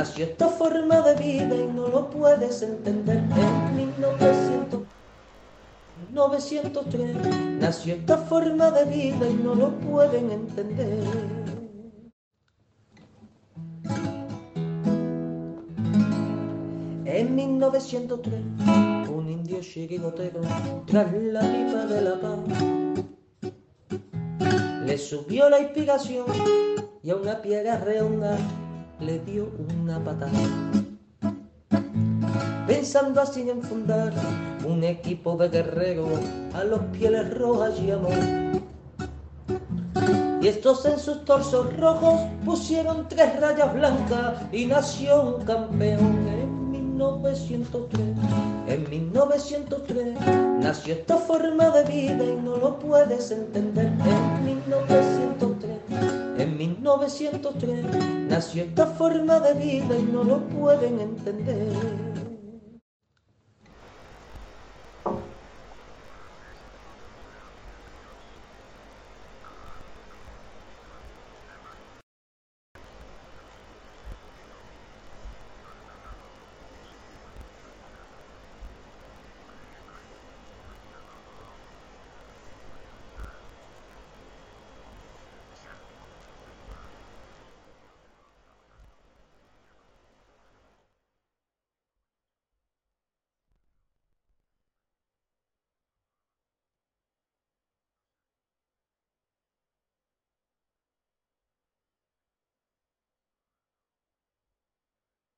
nació esta forma de vida y no lo puedes entender. En 1903 nació esta forma de vida y no lo pueden entender. En 1903, un indio chirigotero, tras la pipa de la paz, le subió la inspiración y a una piedra redonda le dio una patada. Pensando así en fundar un equipo de guerreros a los pieles rojas y amor. Y estos en sus torsos rojos pusieron tres rayas blancas y nació un campeón en 1903. En 1903 nació esta forma de vida y no lo puedes entender. En 1903, en 1903 nació esta forma de vida y no lo pueden entender.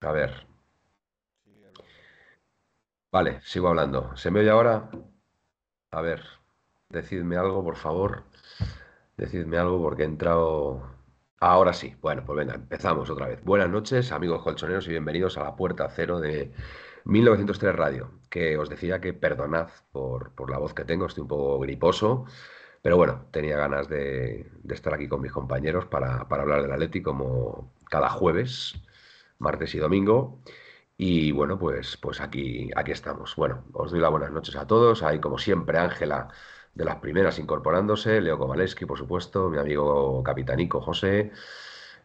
A ver. Vale, sigo hablando. ¿Se me oye ahora? A ver, decidme algo, por favor. Decidme algo porque he entrado. Ahora sí. Bueno, pues venga, empezamos otra vez. Buenas noches, amigos colchoneros, y bienvenidos a la puerta cero de 1903 Radio. Que os decía que perdonad por, por la voz que tengo, estoy un poco griposo. Pero bueno, tenía ganas de, de estar aquí con mis compañeros para, para hablar del Atleti como cada jueves martes y domingo. Y bueno, pues, pues aquí, aquí estamos. Bueno, os doy las buenas noches a todos. Hay como siempre Ángela de las primeras incorporándose, Leo Kowaleski, por supuesto, mi amigo capitanico José.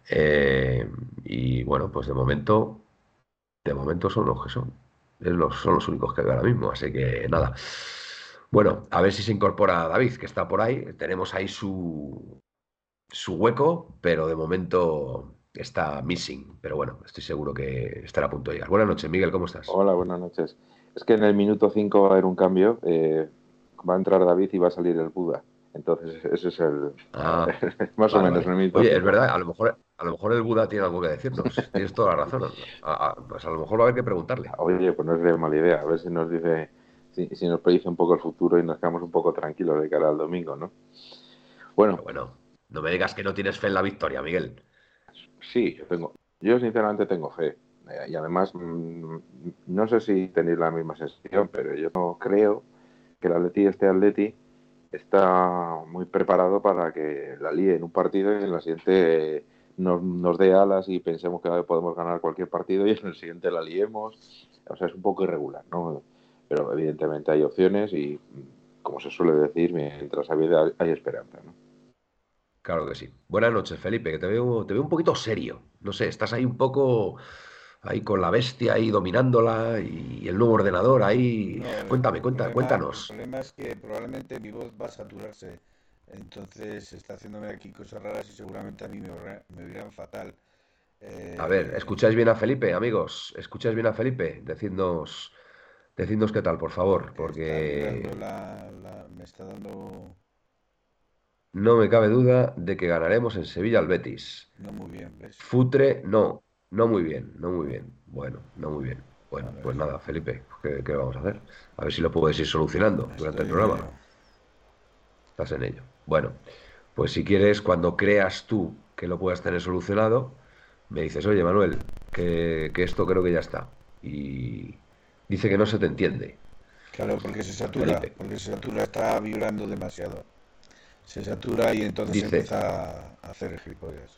Eh, y bueno, pues de momento, de momento son los que son. Son los únicos que veo ahora mismo, así que nada. Bueno, a ver si se incorpora David, que está por ahí. Tenemos ahí su, su hueco, pero de momento está missing, pero bueno, estoy seguro que estará a punto de llegar. Buenas noches, Miguel, ¿cómo estás? Hola, buenas noches. Es que en el minuto 5 va a haber un cambio, eh, va a entrar David y va a salir el Buda. Entonces, ese es el. Ah, más o menos vale. el minuto Oye, es verdad, a lo mejor, a lo mejor el Buda tiene algo que decirnos. Tienes toda la razón. A- a- pues a lo mejor va a haber que preguntarle. Oye, pues no es de mala idea. A ver si nos dice, si, si nos predice un poco el futuro y nos quedamos un poco tranquilos de cara al domingo, ¿no? Bueno, Pero bueno, no me digas que no tienes fe en la victoria, Miguel. Sí, yo tengo, yo sinceramente tengo fe. Eh, Y además, mm, no sé si tenéis la misma sensación, pero yo no creo que el Atleti, este Atleti, está muy preparado para que la líe en un partido y en la siguiente nos, nos dé alas y pensemos que podemos ganar cualquier partido y en el siguiente la liemos. O sea, es un poco irregular, ¿no? Pero evidentemente hay opciones y, mm, como se suele decir, mientras hay hay esperanza, ¿no? Claro que sí. Buenas noches, Felipe, que te veo, te veo un poquito serio. No sé, estás ahí un poco ahí con la bestia ahí dominándola y el nuevo ordenador ahí. No, Cuéntame, cuenta, cuéntanos. El problema es que probablemente mi voz va a saturarse. Entonces está haciéndome aquí cosas raras y seguramente a mí me, me oirán fatal. Eh, A ver, ¿escucháis bien a Felipe, amigos? ¿Escucháis bien a Felipe? Decidnos, decidnos qué tal, por favor, porque vibrando la- la- me está dando no me cabe duda de que ganaremos en Sevilla al Betis. no muy bien, ¿ves? Futre, no, no muy bien, no muy bien. Bueno, no muy bien. Bueno, pues nada, Felipe, ¿qué, qué vamos a hacer? A ver si lo puedes ir solucionando durante el programa. ello. Estás en ello. Bueno, pues si quieres, cuando creas tú que lo puedas tener solucionado, me dices, oye, Manuel, que, que esto creo que ya está. Y dice que no se te entiende. Claro, porque se satura, Felipe. porque se satura, está vibrando demasiado. Se satura y entonces Dice- empieza a hacer gilipollas.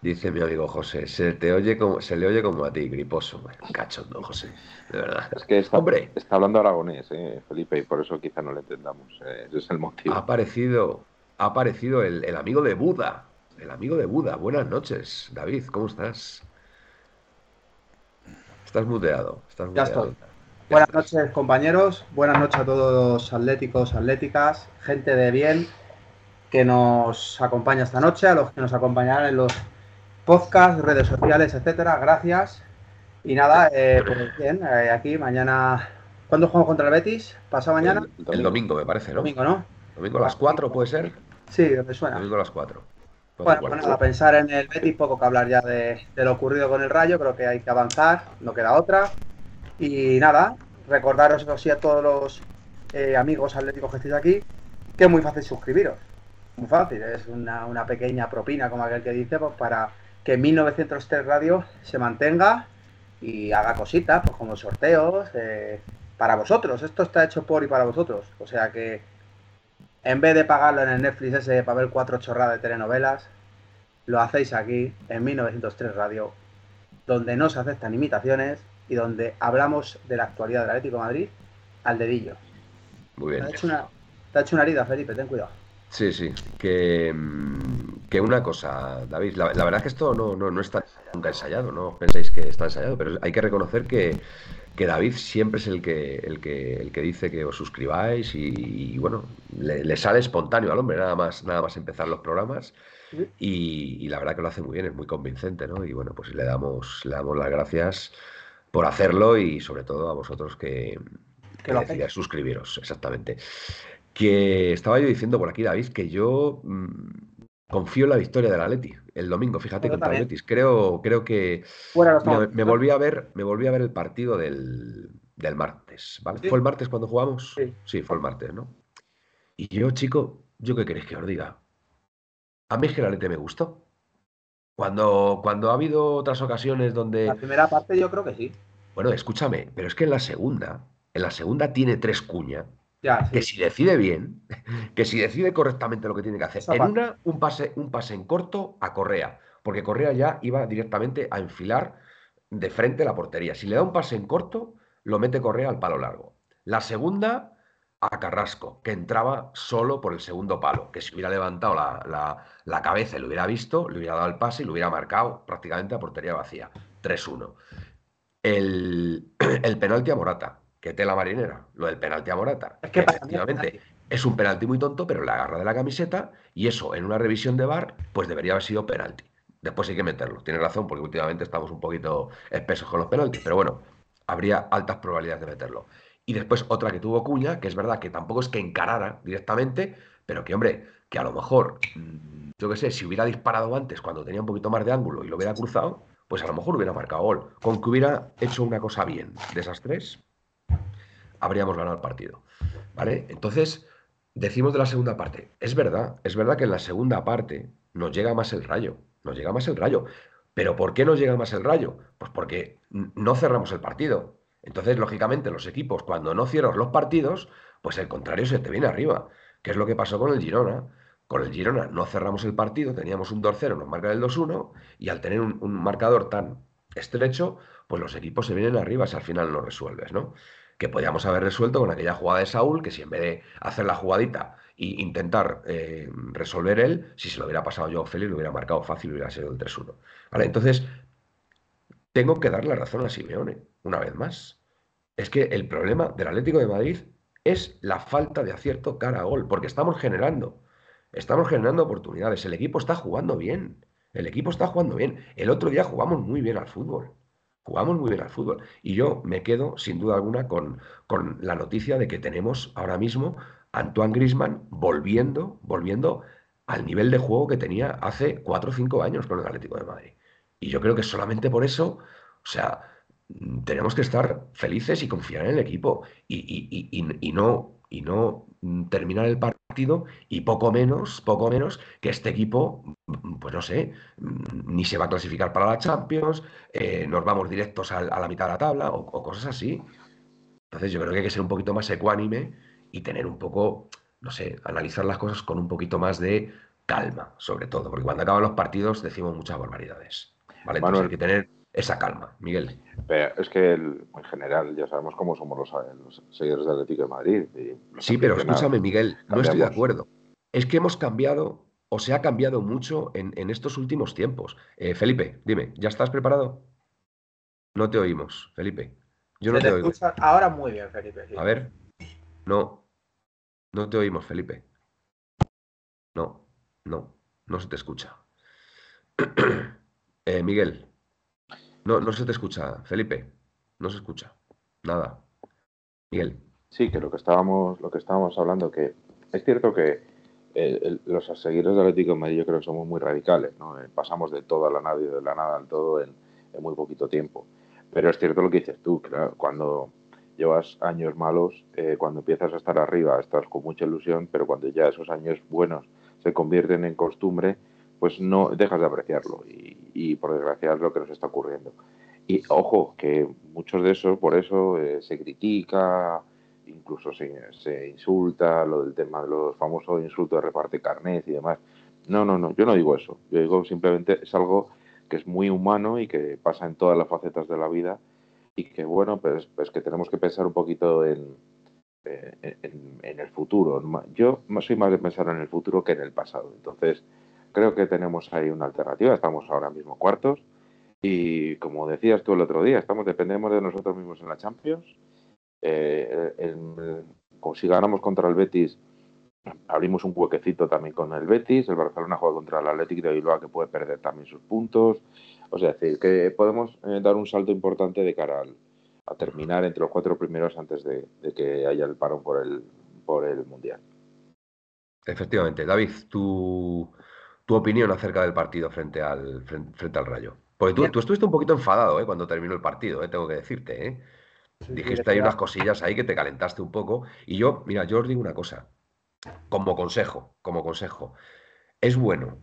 Dice mi amigo José, se te oye como, se le oye como a ti, griposo. Cachondo, José, de verdad. Es que está, Hombre, está hablando aragonés, ¿eh, Felipe, y por eso quizá no le entendamos. eh, ese es el motivo. ha aparecido, ha aparecido el, el amigo de Buda. El amigo de Buda. Buenas noches, David, ¿cómo estás? Estás muteado. Estás Ya muteado. estoy. Ya Buenas estás. noches, compañeros. Buenas noches a todos los atléticos, atléticas, gente de bien que nos acompaña esta noche, a los que nos acompañarán en los podcasts, redes sociales, etcétera. Gracias. Y nada, eh, pues bien, eh, aquí mañana. ¿Cuándo jugamos contra el Betis? ¿Pasado mañana? El, el domingo, me parece, ¿no? Domingo, ¿no? Domingo a las 4 puede ser. Sí, me suena. Domingo a las 4. Bueno, pues nada, pensar en el Betis, poco que hablar ya de, de lo ocurrido con el Rayo, creo que hay que avanzar, no queda otra. Y nada, recordaros eso sí a todos los eh, amigos atléticos que estéis aquí, que es muy fácil suscribiros. Muy fácil, es una, una pequeña propina, como aquel que dice, pues para que 1903 Radio se mantenga y haga cositas, pues como sorteos, eh, para vosotros. Esto está hecho por y para vosotros. O sea que en vez de pagarlo en el Netflix ese para ver cuatro chorradas de telenovelas, lo hacéis aquí en 1903 Radio, donde no se aceptan imitaciones y donde hablamos de la actualidad del Atlético de Madrid al dedillo. Muy Te bien. ha hecho una, te ha hecho una herida, Felipe, ten cuidado. Sí, sí. Que, mm, que una cosa, David, la, la verdad es que esto no, no, no está nunca ensayado, no penséis que está ensayado, pero hay que reconocer que, que David siempre es el que, el que, el que dice que os suscribáis y, y, bueno, le, le sale espontáneo al hombre, nada más, nada más empezar los programas. Y, y la verdad que lo hace muy bien, es muy convincente, ¿no? Y bueno, pues le damos, le damos las gracias por hacerlo y sobre todo a vosotros que, Que que decidáis suscribiros, exactamente. Que estaba yo diciendo por aquí, David, que yo mm, confío en la victoria del Atleti el domingo, fíjate, contra el. Betis. Creo, creo que mira, me volví a ver, me volví a ver el partido del, del martes, ¿vale? Sí. ¿Fue el martes cuando jugamos? Sí. fue el martes, ¿no? Y yo, chico, ¿yo qué queréis que os diga? A mí es que el Atleti me gustó. Cuando, cuando ha habido otras ocasiones donde La primera parte yo creo que sí. bueno, escúchame, pero es que en la segunda, en la segunda tiene tres cuñas, Ya, sí. que si decide bien, que si decide correctamente lo que tiene que hacer. Esa En parte. una, un pase, un pase en corto a Correa, porque Correa ya iba directamente a enfilar de frente la portería. Si le da un pase en corto, lo mete Correa al palo largo. La segunda, a Carrasco, que entraba solo por el segundo palo, que si hubiera levantado la, la- la cabeza y lo hubiera visto, le hubiera dado el pase y lo hubiera marcado prácticamente a portería vacía. 3-1 el, el penalti a Morata, que tela marinera, lo del penalti a Morata, Es que para mí es efectivamente es un penalti muy tonto, pero le agarra de la camiseta y eso en una revisión de VAR, pues debería haber sido penalti. Después hay que meterlo, tienes razón, porque últimamente estamos un poquito espesos con los penaltis, pero bueno, habría altas probabilidades de meterlo. Y después otra que tuvo Cuña, que es verdad que tampoco es que encarara directamente, pero que hombre, que a lo mejor, mm, yo qué sé, si hubiera disparado antes cuando tenía un poquito más de ángulo y lo hubiera cruzado, pues a lo mejor hubiera marcado gol. Con que hubiera hecho una cosa bien de esas tres, habríamos ganado el partido. ¿Vale? Entonces, decimos de la segunda parte. Es verdad, es verdad que en la segunda parte nos llega más el rayo. Nos llega más el rayo. ¿Pero por qué nos llega más el rayo? Pues porque no cerramos el partido. Entonces, lógicamente, los equipos, cuando no cierras los partidos, pues el contrario se te viene arriba. ¿Qué es lo que pasó con el Girona? Con el Girona no cerramos el partido, teníamos un 2-0, nos marcan el 2-1, y al tener un, un marcador tan estrecho, pues los equipos se vienen arriba si al final no resuelves, ¿no? Que podíamos haber resuelto con aquella jugada de Saúl, que si en vez de hacer la jugadita e intentar eh, resolver él, si se lo hubiera pasado yo a Félix, lo hubiera marcado fácil, hubiera sido el 3-1. ¿Vale? Entonces, tengo que darle razón a Simeone, una vez más. Es que el problema del Atlético de Madrid es la falta de acierto cara a gol, porque estamos generando, estamos generando oportunidades. El equipo está jugando bien, el equipo está jugando bien. El otro día jugamos muy bien al fútbol, jugamos muy bien al fútbol. Y yo me quedo, sin duda alguna, con, con la noticia de que tenemos ahora mismo Antoine Griezmann volviendo, volviendo al nivel de juego que tenía hace 4 o 5 años con el Atlético de Madrid. Y yo creo que solamente por eso, o sea, tenemos que estar felices y confiar en el equipo y, y- y- y- no, y no terminar el partido y poco menos, poco menos que este equipo, mm, pues no sé, mm, ni se va a clasificar para la Champions, eh, nos vamos directos a, la mitad de la tabla o, o cosas así. Entonces yo creo que hay que ser un poquito más ecuánime y tener un poco, no sé, analizar las cosas con un poquito más de calma, sobre todo, porque cuando acaban los partidos decimos muchas barbaridades. ¿Vale? Entonces Manuel. hay que tener esa calma, Miguel. Pero es que el- en general ya sabemos cómo somos los, los seguidores del Atlético de Madrid. y Sí, pero escúchame, Miguel, no estoy de acuerdo. Es que hemos cambiado, o se ha cambiado mucho en, en estos últimos tiempos. Eh, Felipe, dime, ¿ya estás preparado? No te oímos, Felipe. Yo no te te oigo. ahora muy bien, Felipe. sí. A ver. No. No te oímos, Felipe. No, no, no se te escucha. Eh, Miguel. No, no se te escucha, Felipe. No se escucha. Nada. Miguel. Sí, que lo que estábamos, lo que estábamos hablando, que es cierto que eh, los seguidores del Atlético de Madrid yo creo que somos muy radicales, ¿no? Eh, pasamos de todo a la nada y de la nada al todo en, muy poquito tiempo. Pero es cierto lo que dices tú, cuando llevas años malos, eh, cuando empiezas a estar arriba, estás con mucha ilusión, pero cuando ya esos años buenos se convierten en costumbre, pues no dejas de apreciarlo. Y, y por desgracia es lo que nos está ocurriendo. Y ojo, que muchos de esos, por eso eh, se critica, incluso se, insulta, lo del tema de los famosos insultos de reparte carnet y demás. No, no, no, yo no digo eso. Yo digo simplemente es algo que es muy humano y que pasa en todas las facetas de la vida y que, bueno, pues, pues que tenemos que pensar un poquito en, eh, en, en el futuro. Yo soy más de pensar en el futuro que en el pasado. Entonces, creo que tenemos ahí una alternativa. Estamos ahora mismo cuartos y, como decías tú el otro día, estamos dependemos de nosotros mismos en la Champions. Eh, si ganamos contra el Betis, abrimos un huequecito también con el Betis. El Barcelona juega contra el Athletic de Bilbao, que puede perder también sus puntos. O sea, es decir, que podemos eh, dar un salto importante de cara al- a terminar entre los cuatro primeros antes de, que haya el parón por el, por el Mundial. Efectivamente. David, tu, tu opinión acerca del partido frente al, frente, frente al Rayo. Porque tú, tú estuviste un poquito enfadado, ¿eh? cuando terminó el partido, ¿eh? tengo que decirte, ¿eh? Sí, Dijiste decía- unas cosillas ahí que te calentaste un poco. Y yo, mira, yo os digo una cosa. Como consejo, como consejo. Es bueno,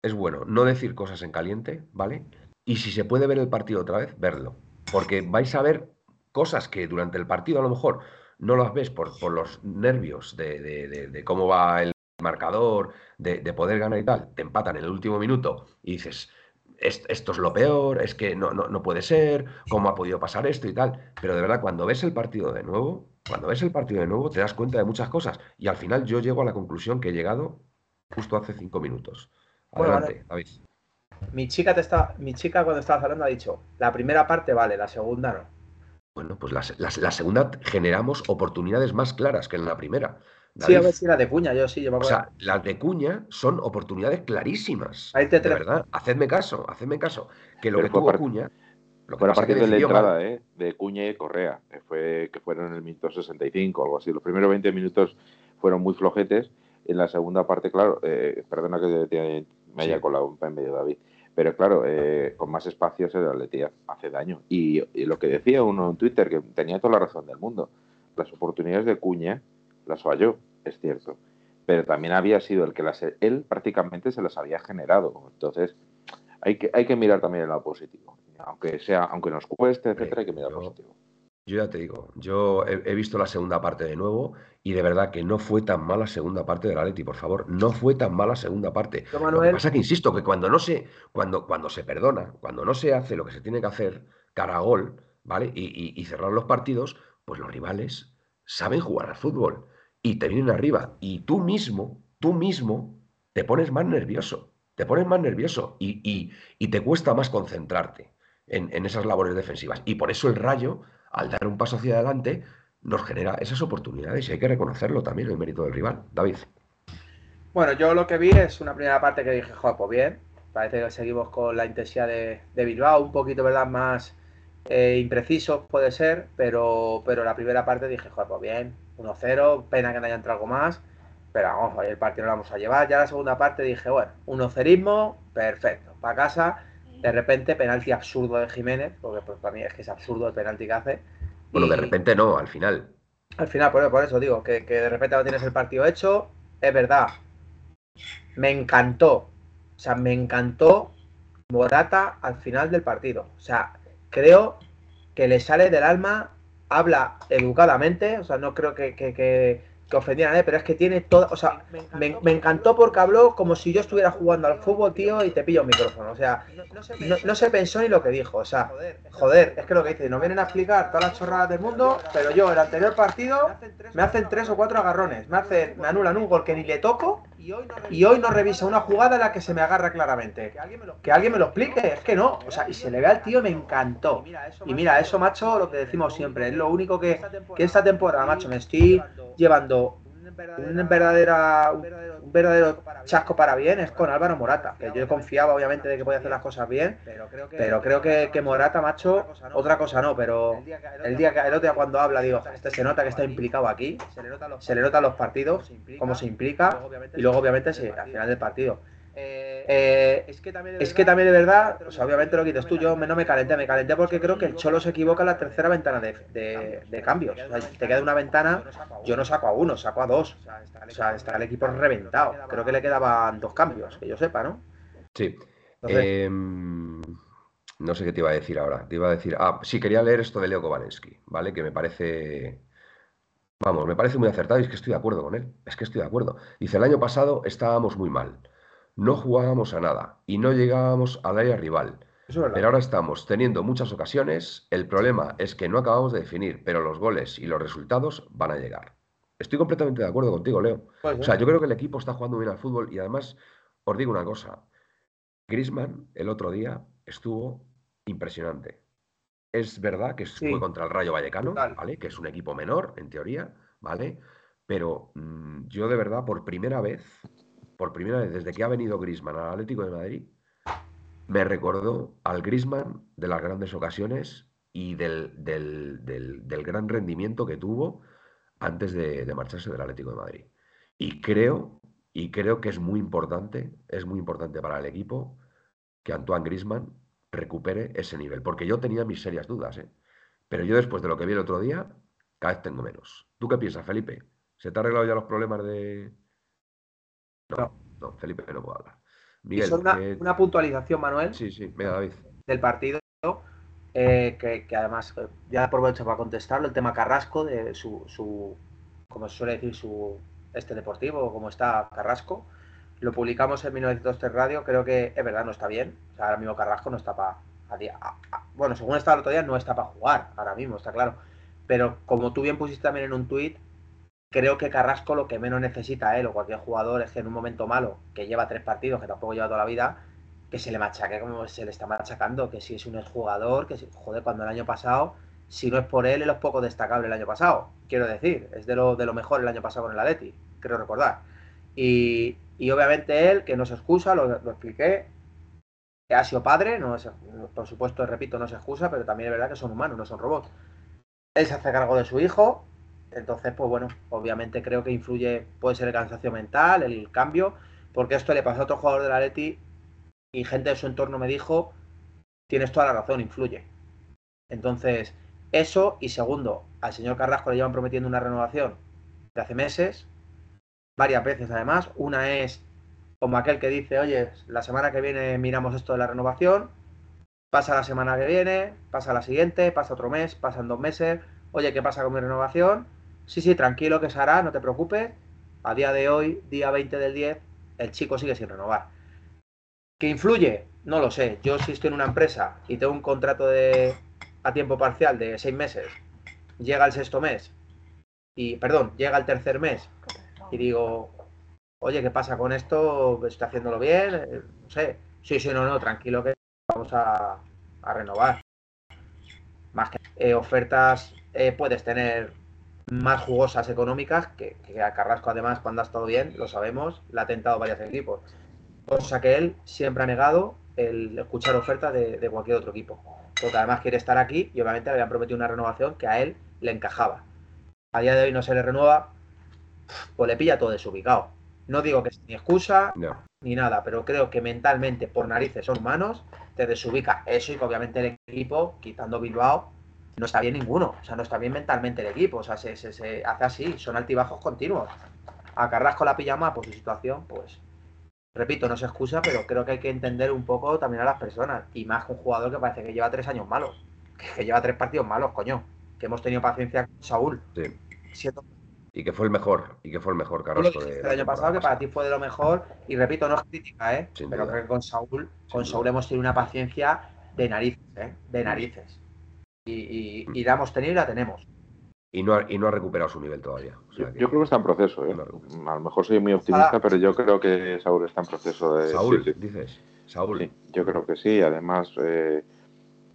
es bueno no decir cosas en caliente, ¿vale? Y si se puede ver el partido otra vez, verlo. Porque vais a ver cosas que durante el partido a lo mejor no las ves por, por los nervios de, de- de- de cómo va el marcador, de, de poder ganar y tal. Te empatan en el último minuto y dices, "Es- esto es lo peor, es que no, no, no puede ser, cómo ha podido pasar esto y tal. Pero de verdad, cuando ves el partido de nuevo, cuando ves el partido de nuevo, te das cuenta de muchas cosas. Y al final yo llego a la conclusión que he llegado justo hace cinco minutos. Bueno, Adelante, David. Mi chica, te está, mi chica cuando estabas hablando ha dicho, la primera parte vale, la segunda no. Bueno, pues la, se- la- la segunda generamos oportunidades más claras que en la primera. Sí, a David. ver si era de cuña, yo sí, yo me O sea, las de Cuña son oportunidades clarísimas. Ahí te De verdad, hacedme caso, hacedme caso. Que lo Pero que tuvo Cuña, lo que Fue a que partir de la mal. entrada ¿eh? de Cuña y Correa, que, fue, que fueron en el minuto 65 o algo así. Los primeros 20 minutos fueron muy flojetes. En la segunda parte, claro, eh, perdona que te- me haya Sí. colado en medio, David, pero claro, eh, con más espacios el Atleti hace daño. Y, y lo que decía uno en Twitter, que tenía toda la razón del mundo, las oportunidades de Cuña las falló, es cierto, pero también había sido el que las, él prácticamente se las había generado. Entonces, hay que, hay que mirar también el lado positivo. Aunque sea, aunque nos cueste, etcétera, hay que mirar yo- positivo. Yo ya te digo, yo he, he visto la segunda parte de nuevo y de verdad que no fue tan mala segunda parte del Atleti, por favor, no fue tan mala segunda parte. Lo que pasa que insisto que cuando no se, cuando, cuando se perdona, cuando no se hace lo que se tiene que hacer cara a gol, ¿vale? Y, y- y cerrar los partidos, pues los rivales saben jugar al fútbol y te vienen arriba. Y tú mismo, tú mismo, te pones más nervioso, te pones más nervioso y, y- y te cuesta más concentrarte en, en esas labores defensivas. Y por eso el Rayo, al dar un paso hacia adelante, nos genera esas oportunidades y hay que reconocerlo también, el mérito del rival. David. Bueno, yo lo que vi es una primera parte que dije, joder, pues bien. Parece que seguimos con la intensidad de, Bilbao, un poquito, ¿verdad? Más eh, impreciso puede ser, pero, pero la primera parte dije, joder, pues bien, 1-0, pena que no haya entrado algo más, pero vamos, el partido lo vamos a llevar. Ya la segunda parte dije, bueno, 1-0ismo, perfecto, para casa. De repente, penalti absurdo de Jiménez, porque pues, para mí es que es absurdo el penalti que hace. Bueno, de repente no, al final. al final, por, por eso digo, que, que de repente no tienes el partido hecho, es verdad. Me encantó. O sea, me encantó Morata al final del partido. O sea, creo que le sale del alma, habla educadamente, o sea, no creo que, que, que, que ofendiera a nadie, pero es que tiene toda. O sea, me, me encantó porque habló como si yo estuviera jugando al fútbol, tío, y te pillo un micrófono. O sea, no, no se pensó ni lo que dijo. O sea, joder, es que lo que dice, nos vienen a explicar todas las chorradas del mundo, pero yo, el anterior partido, me hacen tres o cuatro agarrones, me hacen, me anulan un gol que ni le toco y hoy no revisa una jugada en la que se me agarra claramente. Que alguien me lo explique, es que no. O sea, y se le ve al tío, me encantó. Y mira, eso, macho, lo que decimos siempre, es lo único que, que esta temporada, macho, me estoy llevando un verdadero, un verdadero chasco para bien es con Álvaro Morata, que yo confiaba obviamente de que podía hacer las cosas bien, pero creo que, que Morata, macho, otra cosa no, pero el día que el otro día cuando habla, digo, este se nota que está implicado aquí, se le notan los partidos, cómo se implica, y luego obviamente sí, al final del partido. Eh, es, que también de verdad, obviamente lo quites tú, yo no me calenté, me calenté porque creo que el Cholo se equivoca en la tercera ventana de, cambios. te queda una ventana, yo no saco a uno, saco a dos. O sea, está el equipo reventado. Creo que le quedaban dos cambios, que yo sepa, ¿no? Sí. Em, no sé qué te iba a decir ahora. Te iba a decir, ah, sí, quería leer esto de Leo Kovanensky, ¿vale? Que me parece Vamos, me parece muy acertado y es que estoy de acuerdo con él. Es que estoy de acuerdo. Dice, el año pasado estábamos muy mal no jugábamos a nada y no llegábamos al área rival. Pero ahora estamos teniendo muchas ocasiones. El problema es que no acabamos de definir, pero los goles y los resultados van a llegar. Estoy completamente de acuerdo contigo, Leo. o sea, yo creo que el equipo está jugando bien al fútbol y además os digo una cosa. Grisman el otro día estuvo impresionante. Es verdad que fue contra el Rayo Vallecano, ¿vale? Que es un equipo menor, en teoría, ¿vale? Pero mm, yo de verdad, por primera vez, por primera vez desde que ha venido Grisman al Atlético de Madrid, me recordó al Grisman de las grandes ocasiones y del, del, gran rendimiento que tuvo antes de, marcharse del Atlético de Madrid. Y creo, y creo que es muy importante, es muy importante para el equipo que Antoine Grisman recupere ese nivel, porque yo tenía mis serias dudas, ¿eh? pero yo después de lo que vi el otro día, cada vez tengo menos. ¿Tú qué piensas, Felipe? ¿Se te han arreglado ya los problemas de, no, Felipe no puedo hablar. Miguel, una, puntualización, Manuel. Sí, sí, venga, David. Del partido, eh, que, además eh, ya aprovecho para contestarlo, el tema Carrasco, de su, su como se suele decir, su este deportivo, como está Carrasco. Lo publicamos en 1903 Radio, creo que es verdad, no está bien. O sea, ahora mismo Carrasco no está para. Bueno, según estaba el otro día, no está para jugar, ahora mismo, está claro. Pero como tú bien pusiste también en un tuit, creo que Carrasco lo que menos necesita él o cualquier jugador es que en un momento malo, que lleva tres partidos, que tampoco lleva toda la vida, que se le machaque como se le está machacando, que si es un exjugador, que si, joder, cuando el año pasado, si no es por él, es poco destacable el año pasado, quiero decir, es de lo, de lo mejor el año pasado con el Atleti, creo recordar. Y, obviamente él, que no se excusa, lo, expliqué, ha sido padre, no por supuesto, repito, no se excusa, pero también es verdad que son humanos, no son robots. Él se hace cargo de su hijo, entonces, pues bueno, obviamente creo que influye, puede ser el cansancio mental, el cambio, porque esto le pasó a otro jugador del Atleti y gente de su entorno me dijo, tienes toda la razón, influye. Entonces, eso y segundo, al señor Carrasco le llevan prometiendo una renovación de hace meses, varias veces además. Una es como aquel que dice, oye, la semana que viene miramos esto de la renovación, pasa la semana que viene, pasa la siguiente, pasa otro mes, pasan dos meses, oye, ¿qué pasa con mi renovación? Sí, sí, tranquilo que se hará, no te preocupes. A día de hoy, día 20 del 10, el chico sigue sin renovar. ¿Qué influye? No lo sé. Yo si estoy en una empresa y tengo un contrato de a tiempo parcial de seis meses, llega el sexto mes y, perdón, llega el tercer mes y digo, oye, ¿qué pasa con esto? ¿Estoy haciéndolo bien? Eh, no sé. Sí, sí, no, no, tranquilo que vamos a, renovar. Más que eh, ofertas eh, puedes tener más jugosas económicas, que, a Carrasco además cuando ha estado bien, lo sabemos, le ha tentado varios equipos. Cosa que él siempre ha negado el escuchar ofertas de, cualquier otro equipo. Porque además quiere estar aquí y obviamente le habían prometido una renovación que a él le encajaba. A día de hoy no se le renueva, pues le pilla todo desubicado. No digo que sea ni excusa ni nada, pero creo que mentalmente, por narices son humanos, te desubica eso y que obviamente el equipo, quitando Bilbao, no está bien ninguno. O sea, no está bien mentalmente el equipo. O sea, se, hace así, son altibajos continuos. A Carrasco la pijama por su situación, pues, repito, no se excusa, pero creo que hay que entender un poco también a las personas. Y más que un jugador que parece que lleva tres años malos. Que lleva tres partidos malos, coño. Que hemos tenido paciencia con Saúl. Sí. Y que fue el mejor, y que fue el mejor Carrasco. el año pasado, que para ti fue de lo mejor, y repito, no es crítica, ¿eh? pero creo que con Saúl, con Saúl hemos tenido una paciencia de narices, ¿eh? De narices y, y, la hemos tenido y la tenemos. Y no, ha, y no ha recuperado su nivel todavía. O sea Yo, que- yo creo que está en proceso. ¿eh? no. A lo mejor soy muy optimista, Ojalá. pero yo creo que Saúl está en proceso de. Saúl, sí, sí. dices. Saúl. Sí, yo creo que sí. Además, eh,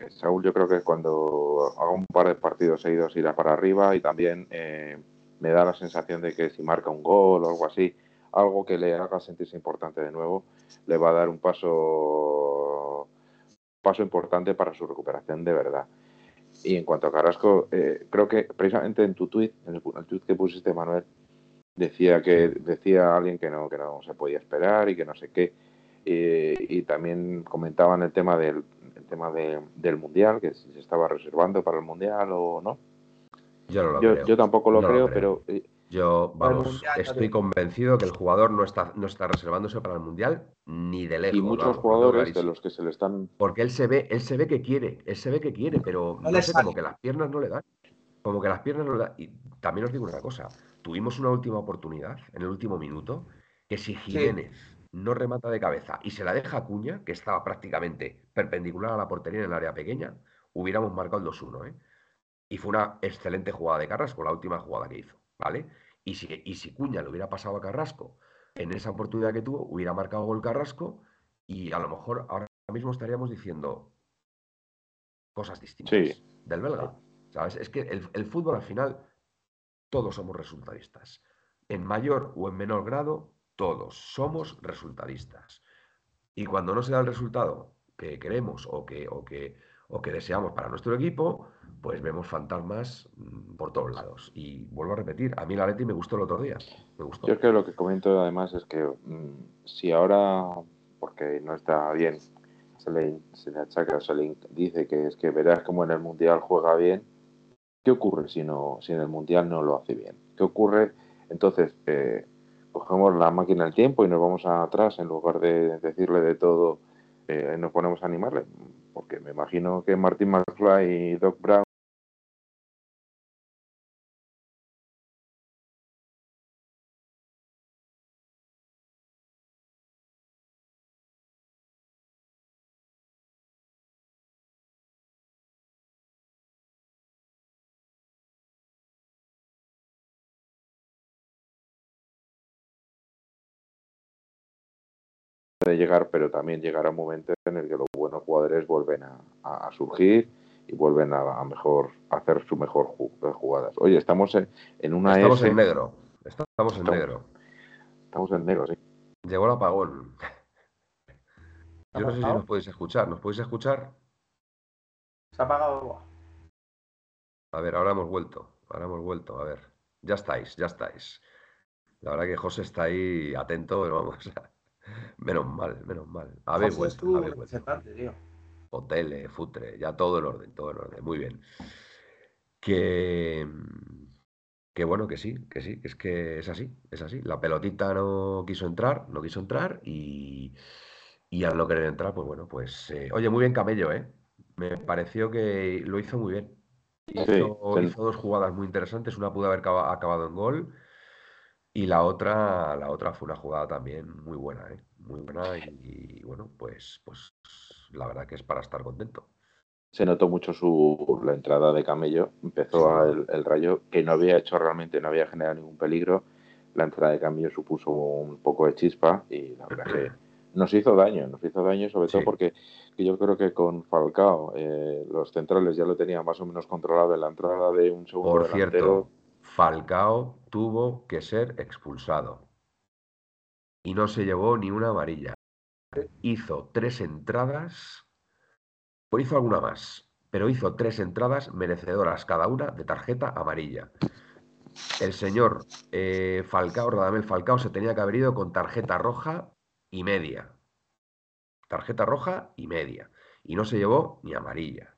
Saúl, yo creo que cuando haga un par de partidos seguidos irá para arriba y también eh, me da la sensación de que si marca un gol o algo así, algo que le haga sentirse importante de nuevo, le va a dar un paso, paso importante para su recuperación de verdad. Y en cuanto a Carrasco, eh, creo que precisamente en tu tweet, en el, el tweet que pusiste, Manuel, decía que decía alguien que no, que no se podía esperar y que no sé qué. Eh, y también comentaban el tema del el tema de- del mundial, que si se estaba reservando para el mundial o no. Yo no lo Yo, creo. yo tampoco lo No lo creo, creo. pero eh, Yo, vamos, Mundial, estoy convencido que el jugador no está, no está reservándose para el Mundial ni de lejos. y muchos vamos, jugadores de los que se le están Porque él se ve, él se ve que quiere, él se ve que quiere, pero No no le sé, sale. como que las piernas no le dan. Como que las piernas no le dan. Y también os digo una cosa, tuvimos una última oportunidad en el último minuto, que si Jiménez no remata de cabeza y se la deja a Cuña, que estaba prácticamente perpendicular a la portería en el área pequeña, hubiéramos marcado el 2-1, ¿eh? Y fue una excelente jugada de Carrasco, la última jugada que hizo, ¿vale? Y si, y si Cuña le hubiera pasado a Carrasco en esa oportunidad que tuvo, hubiera marcado gol Carrasco y a lo mejor ahora mismo estaríamos diciendo cosas distintas Sí. del belga. ¿Sabes? Es que el, el fútbol al final todos somos resultadistas. En mayor o en menor grado, todos somos resultadistas. Y cuando no se da el resultado que queremos o que, o que, o que deseamos para nuestro equipo, pues vemos fantasmas mm, por todos lados. Y vuelvo a repetir, a mí la Leti me gustó el otro día. Me gustó. Yo es que lo que comento además es que mm, si ahora, porque no está bien, se le, se le achaca, se le dice que es que verás como en el Mundial juega bien, ¿qué ocurre si, no, si en el Mundial no lo hace bien? ¿Qué ocurre? Entonces, eh, cogemos la máquina del tiempo y nos vamos atrás en lugar de decirle de todo, eh, nos ponemos a animarle, porque me imagino que Martin McFly y Doc Brown de llegar, pero también llegará un momento en el que los buenos jugadores vuelven a, a- a surgir y vuelven a, a mejor a hacer su mejor ju- jugadas. Oye, estamos en, en una Estamos S, en negro. Estamos en Estamos- negro. estamos en negro, sí. Llegó el apagón. Yo no sé si nos podéis escuchar. ¿Nos podéis escuchar? Se ha apagado. A ver, ahora hemos vuelto. Ahora hemos vuelto. A ver. Ya estáis, ya estáis. La verdad que José está ahí atento, pero vamos. Menos mal, menos mal. José, habéis vuelto. representante, tío. Hotele, futre, ya todo en orden, todo en orden. Muy bien. Que, que bueno, que sí, que sí, que es que es así, es así. La pelotita no quiso entrar, no quiso entrar y, y al no querer entrar, pues bueno, pues... eh, oye, muy bien Camello, ¿eh? Me pareció que lo hizo muy bien. Hizo, sí. hizo dos jugadas muy interesantes, una pudo haber acaba- acabado en gol y la otra, la otra fue una jugada también muy buena, ¿eh? Muy buena y, y bueno, pues, pues la verdad que es para estar contento. Se notó mucho su la entrada de Camello. Empezó el, el rayo que no había hecho realmente, no había generado ningún peligro. La entrada de Camello supuso un poco de chispa y la verdad que nos hizo daño, nos hizo daño sobre todo Sí. porque que yo creo que con Falcao eh, los centrales ya lo tenían más o menos controlado en la entrada de un segundo Por delantero. cierto, Falcao tuvo que ser expulsado y no se llevó ni una amarilla. Hizo tres entradas, o hizo alguna más, pero hizo tres entradas merecedoras cada una de tarjeta amarilla. El señor eh, Falcao, Radamel Falcao, se tenía que haber ido con tarjeta roja y media. Tarjeta roja y media. Y no se llevó ni amarilla.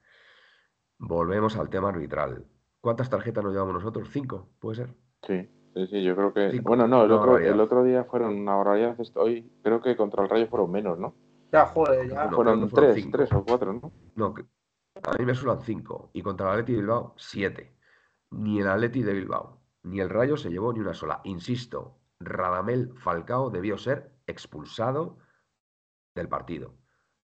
Volvemos al tema arbitral. ¿Cuántas tarjetas nos llevamos nosotros? Cinco, puede ser. Sí, sí, sí, yo creo que. Cinco, Bueno, no, el otro, el otro día fueron una barbaridad. Hoy creo que contra el Rayo fueron menos, ¿no? Ya, joder, ya. No, fueron que fueron tres, cinco. tres o cuatro, ¿no? No, que- a mí me suenan cinco. Y contra el Atleti de Bilbao, siete. Ni el Atleti de Bilbao, ni el Rayo se llevó ni una sola. Insisto, Radamel Falcao debió ser expulsado del partido.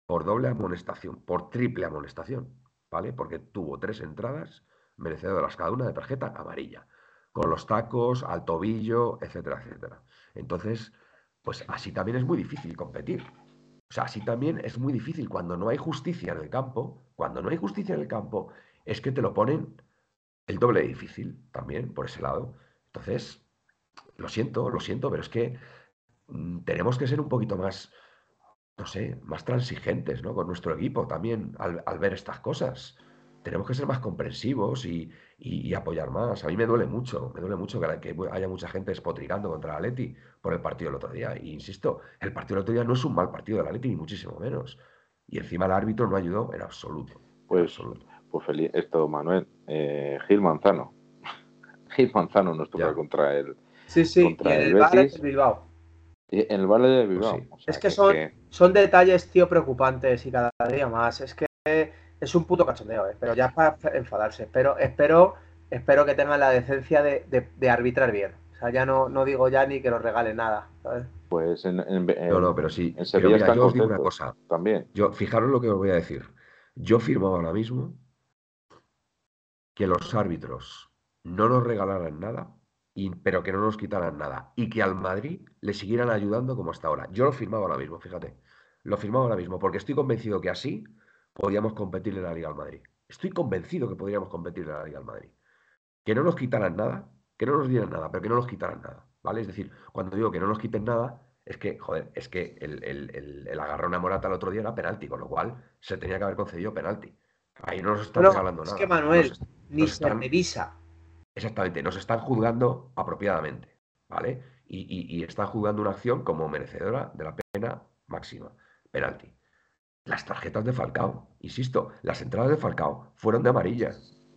Por doble amonestación, por triple amonestación, ¿vale? Porque tuvo tres entradas merecedoras, cada una de tarjeta amarilla, con los tacos, al tobillo, etcétera, etcétera. Entonces, pues así también es muy difícil competir. O sea, así también es muy difícil cuando no hay justicia en el campo, cuando no hay justicia en el campo, es que te lo ponen el doble difícil también por ese lado. Entonces, lo siento, lo siento, pero es que mm, tenemos que ser un poquito más, no sé, más transigentes, ¿no? Con nuestro equipo también al ver estas cosas tenemos que ser más comprensivos y, apoyar más. A mí me duele mucho, me duele mucho que, haya mucha gente espotricando contra la Atleti por el partido del otro día. Y insisto, el partido del otro día no es un mal partido de la Atleti, ni muchísimo menos. Y encima el árbitro no ayudó en absoluto. Pues, pues feliz, esto, Manuel. Eh, Gil Manzano. Gil Manzano nos toca contra el. Sí, sí, contra el, el Bilbao. en el Valle de Bilbao. es que son, son detalles, tío, preocupantes y cada día más. Es que es un puto cachondeo, ¿eh? pero ya es para enfadarse. Pero espero, espero que tengan la decencia de, arbitrar bien. O sea, ya no, no digo ya ni que nos regalen nada. Pues en, No, no, pero sí. yo os digo una cosa. También. Yo, fijaros lo que os voy a decir. Yo firmo ahora mismo que los árbitros no nos regalaran nada, pero que no nos quitaran nada. Y que al Madrid le siguieran ayudando como hasta ahora. Yo lo firmaba ahora mismo, fíjate. Lo firmaba ahora mismo, porque estoy convencido que así podríamos competir en la Liga al Madrid. Estoy convencido que podríamos competir en la Liga al Madrid. Que no nos quitaran nada, que no nos dieran nada, pero que no nos quitaran nada, ¿vale? Es decir, cuando digo que no nos quiten nada, es que, joder, es que el, agarrón a Morata el otro día era penalti, con lo cual se tenía que haber concedido penalti. Ahí no nos están regalando nada. Es que Manuel, ni se revisa. Exactamente, nos están juzgando apropiadamente, ¿vale? Y, y están juzgando una acción como merecedora de la pena máxima, penalti. Las tarjetas de Falcao, insisto, las entradas de Falcao fueron de amarilla.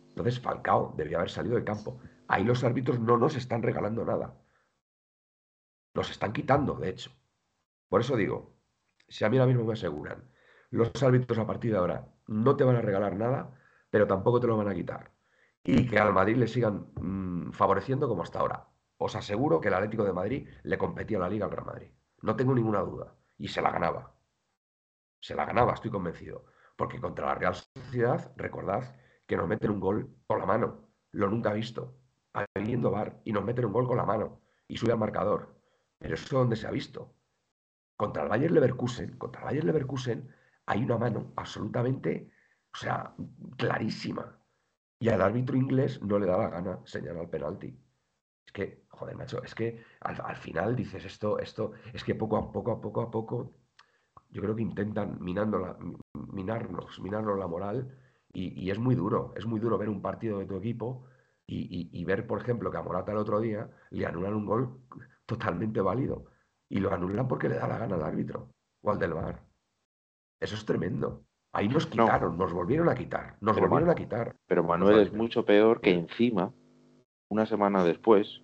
Entonces Falcao debía haber salido del campo. Ahí los árbitros no nos están regalando nada. Nos están quitando, de hecho. Por eso digo, si a mí ahora mismo me aseguran, los árbitros a partir de ahora no te van a regalar nada, pero tampoco te lo van a quitar. Y que al Madrid le sigan mm, favoreciendo como hasta ahora. Os aseguro que el Atlético de Madrid le competía a la Liga al Real Madrid. No tengo ninguna duda. Y se la ganaba se la ganaba, estoy convencido. Porque contra la Real Sociedad, recordad que nos meten un gol con la mano. Lo nunca visto. Habiendo bar y nos meten un gol con la mano. Y sube al marcador. Pero eso es donde se ha visto. Contra el Bayern Leverkusen, contra el Bayern Leverkusen, hay una mano absolutamente, o sea, clarísima. Y al árbitro inglés no le da la gana señalar el penalti. Es que, joder, macho, es que al, al, final dices esto, esto, es que poco a poco, a poco a poco yo creo que intentan minando la, minarnos, minarnos la moral y, es muy duro, es muy duro ver un partido de tu equipo y, ver, por ejemplo, que a Morata el otro día le anulan un gol totalmente válido y lo anulan porque le da la gana al árbitro o al del bar. Eso es tremendo. Ahí nos quitaron, nos volvieron a quitar, nos volvieron a quitar. Pero Manuel es mucho peor que encima, una semana después,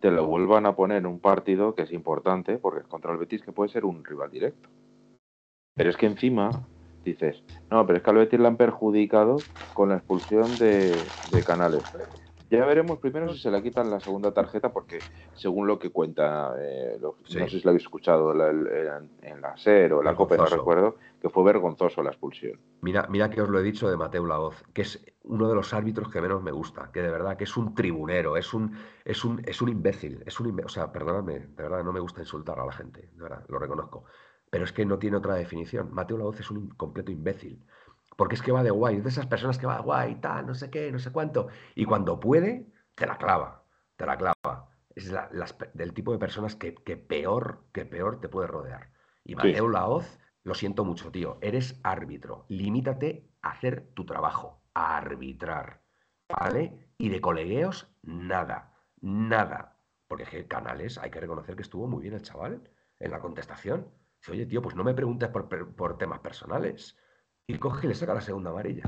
te lo vuelvan a poner en un partido que es importante, porque es contra el Betis, que puede ser un rival directo. Pero es que encima dices, no, pero es que al Betis le han perjudicado con la expulsión de, Canales. Ya veremos primero si se le quitan la segunda tarjeta, porque según lo que cuenta, eh, no sé si lo habéis escuchado en la SER o la COPE, no recuerdo, que fue vergonzoso la expulsión. Mira, mira que os lo he dicho de Mateo Laoz, que es uno de los árbitros que menos me gusta, que de verdad que es un tribunero, es un, es un, es un imbécil, es un o sea, perdóname, de verdad no me gusta insultar a la gente, de verdad, lo reconozco. Pero es que no tiene otra definición. Mateo Laoz es un completo imbécil. Porque es que va de guay, es de esas personas que va de guay, tal, no sé qué, no sé cuánto. Y cuando puede, te la clava, te la clava. Es del tipo de personas que, peor, que peor te puede rodear. Y Mateo Laoz, lo siento mucho, tío, eres árbitro. Limítate a hacer tu trabajo, a arbitrar. ¿Vale? Y de colegueos, nada, nada. Porque es que Canales, hay que reconocer que estuvo muy bien el chaval en la contestación. Dice, oye, tío, pues no me preguntes por, temas personales. Y coge y le saca la segunda amarilla.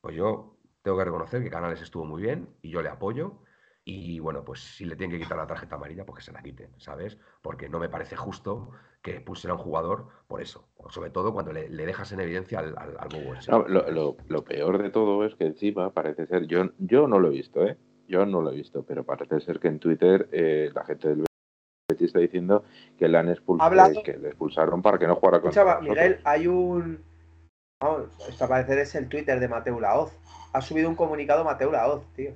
Pues yo tengo que reconocer que Canales estuvo muy bien y yo le apoyo. Y bueno, pues si le tienen que quitar la tarjeta amarilla, pues que se la quiten, ¿sabes? Porque no me parece justo que pusiera a un jugador por eso. Sobre todo cuando le, dejas en evidencia al, al, lo, peor de todo es que encima parece ser, yo, yo no lo he visto, ¿eh? Yo no lo he visto, pero parece ser que en Twitter eh, la gente del está diciendo que le han expulsado, que le expulsaron para que no jugara con Miguel, hay un. esto a parecer es el Twitter de Mateo Laoz. ha subido un comunicado Mateo Laoz, tío.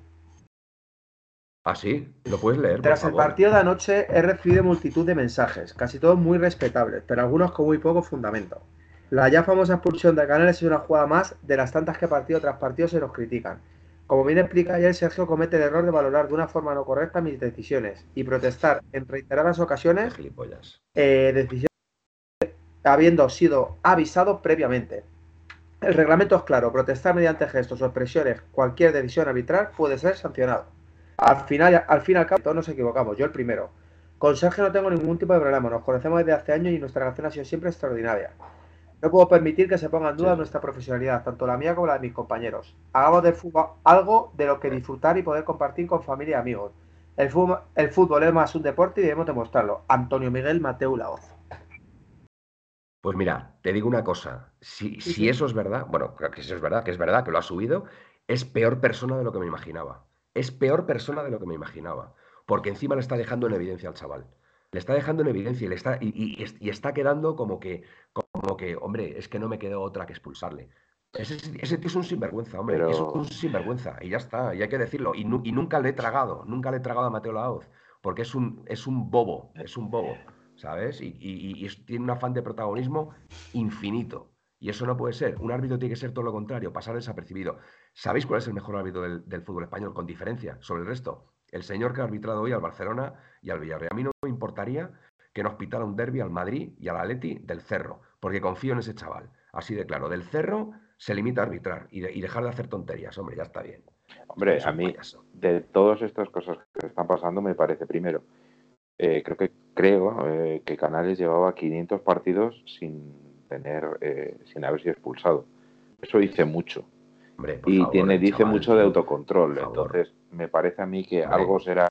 ¿Ah, sí? ¿Lo puedes leer? Tras por el partido de anoche he recibido multitud de mensajes, casi todos muy respetables, pero algunos con muy poco fundamento. La ya famosa expulsión de Canales es una jugada más de las tantas que partido tras partido se nos critican. Como bien explica ayer, Sergio comete el error de valorar de una forma no correcta mis decisiones y protestar en reiteradas ocasiones gilipollas. eh, decisiones habiendo sido avisado previamente. El reglamento es claro, protestar mediante gestos o expresiones, cualquier decisión arbitral puede ser sancionado. Al final, al fin y al cabo, todos nos equivocamos, yo el primero. Con Sergio no tengo ningún tipo de problema, nos conocemos desde hace años y nuestra relación ha sido siempre extraordinaria. No puedo permitir que se ponga en duda Sí. nuestra profesionalidad, tanto la mía como la de mis compañeros. Hagamos del fútbol algo de lo que disfrutar y poder compartir con familia y amigos. El fútbol, el fútbol es más un deporte y debemos demostrarlo. Antonio Miguel Mateu Laoz. Pues mira, te digo una cosa. Si, Sí, si sí. eso es verdad, bueno, creo que eso es verdad, que es verdad, que lo ha subido, es peor persona de lo que me imaginaba. Es peor persona de lo que me imaginaba. Porque encima le está dejando en evidencia al chaval. Le está dejando en evidencia y, le está, y, y- y es- y está quedando como que, como que, hombre, es que no me quedó otra que expulsarle. Ese, ese tío es un sinvergüenza, hombre. Es un sinvergüenza. Y ya está, y hay que decirlo. Y, nu- y nunca le he tragado, nunca le he tragado a Mateo Laoz. Porque es un, es un bobo, es un bobo. ¿Sabes? Y, y- y es- tiene un afán de protagonismo infinito. Y eso no puede ser. Un árbitro tiene que ser todo lo contrario, pasar desapercibido. ¿Sabéis cuál es el mejor árbitro del, del fútbol español con diferencia sobre el resto? El señor que ha arbitrado hoy al Barcelona y al Villarreal. A mí no me importaría que nos pitara un derby al Madrid y al Atleti del Cerro, porque confío en ese chaval. Así de claro. Del Cerro se limita a arbitrar y, de- y dejar de hacer tonterías. Hombre, ya está bien. Hombre, Es a mí, payaso. de todas estas cosas que están pasando, me parece primero, eh, creo que creo eh, que Canales llevaba 500 partidos sin tener, eh, sin haber sido expulsado. Eso dice mucho Hombre, y favor, tiene, dice chaval, mucho de autocontrol. Entonces, me parece a mí que Hombre. algo será,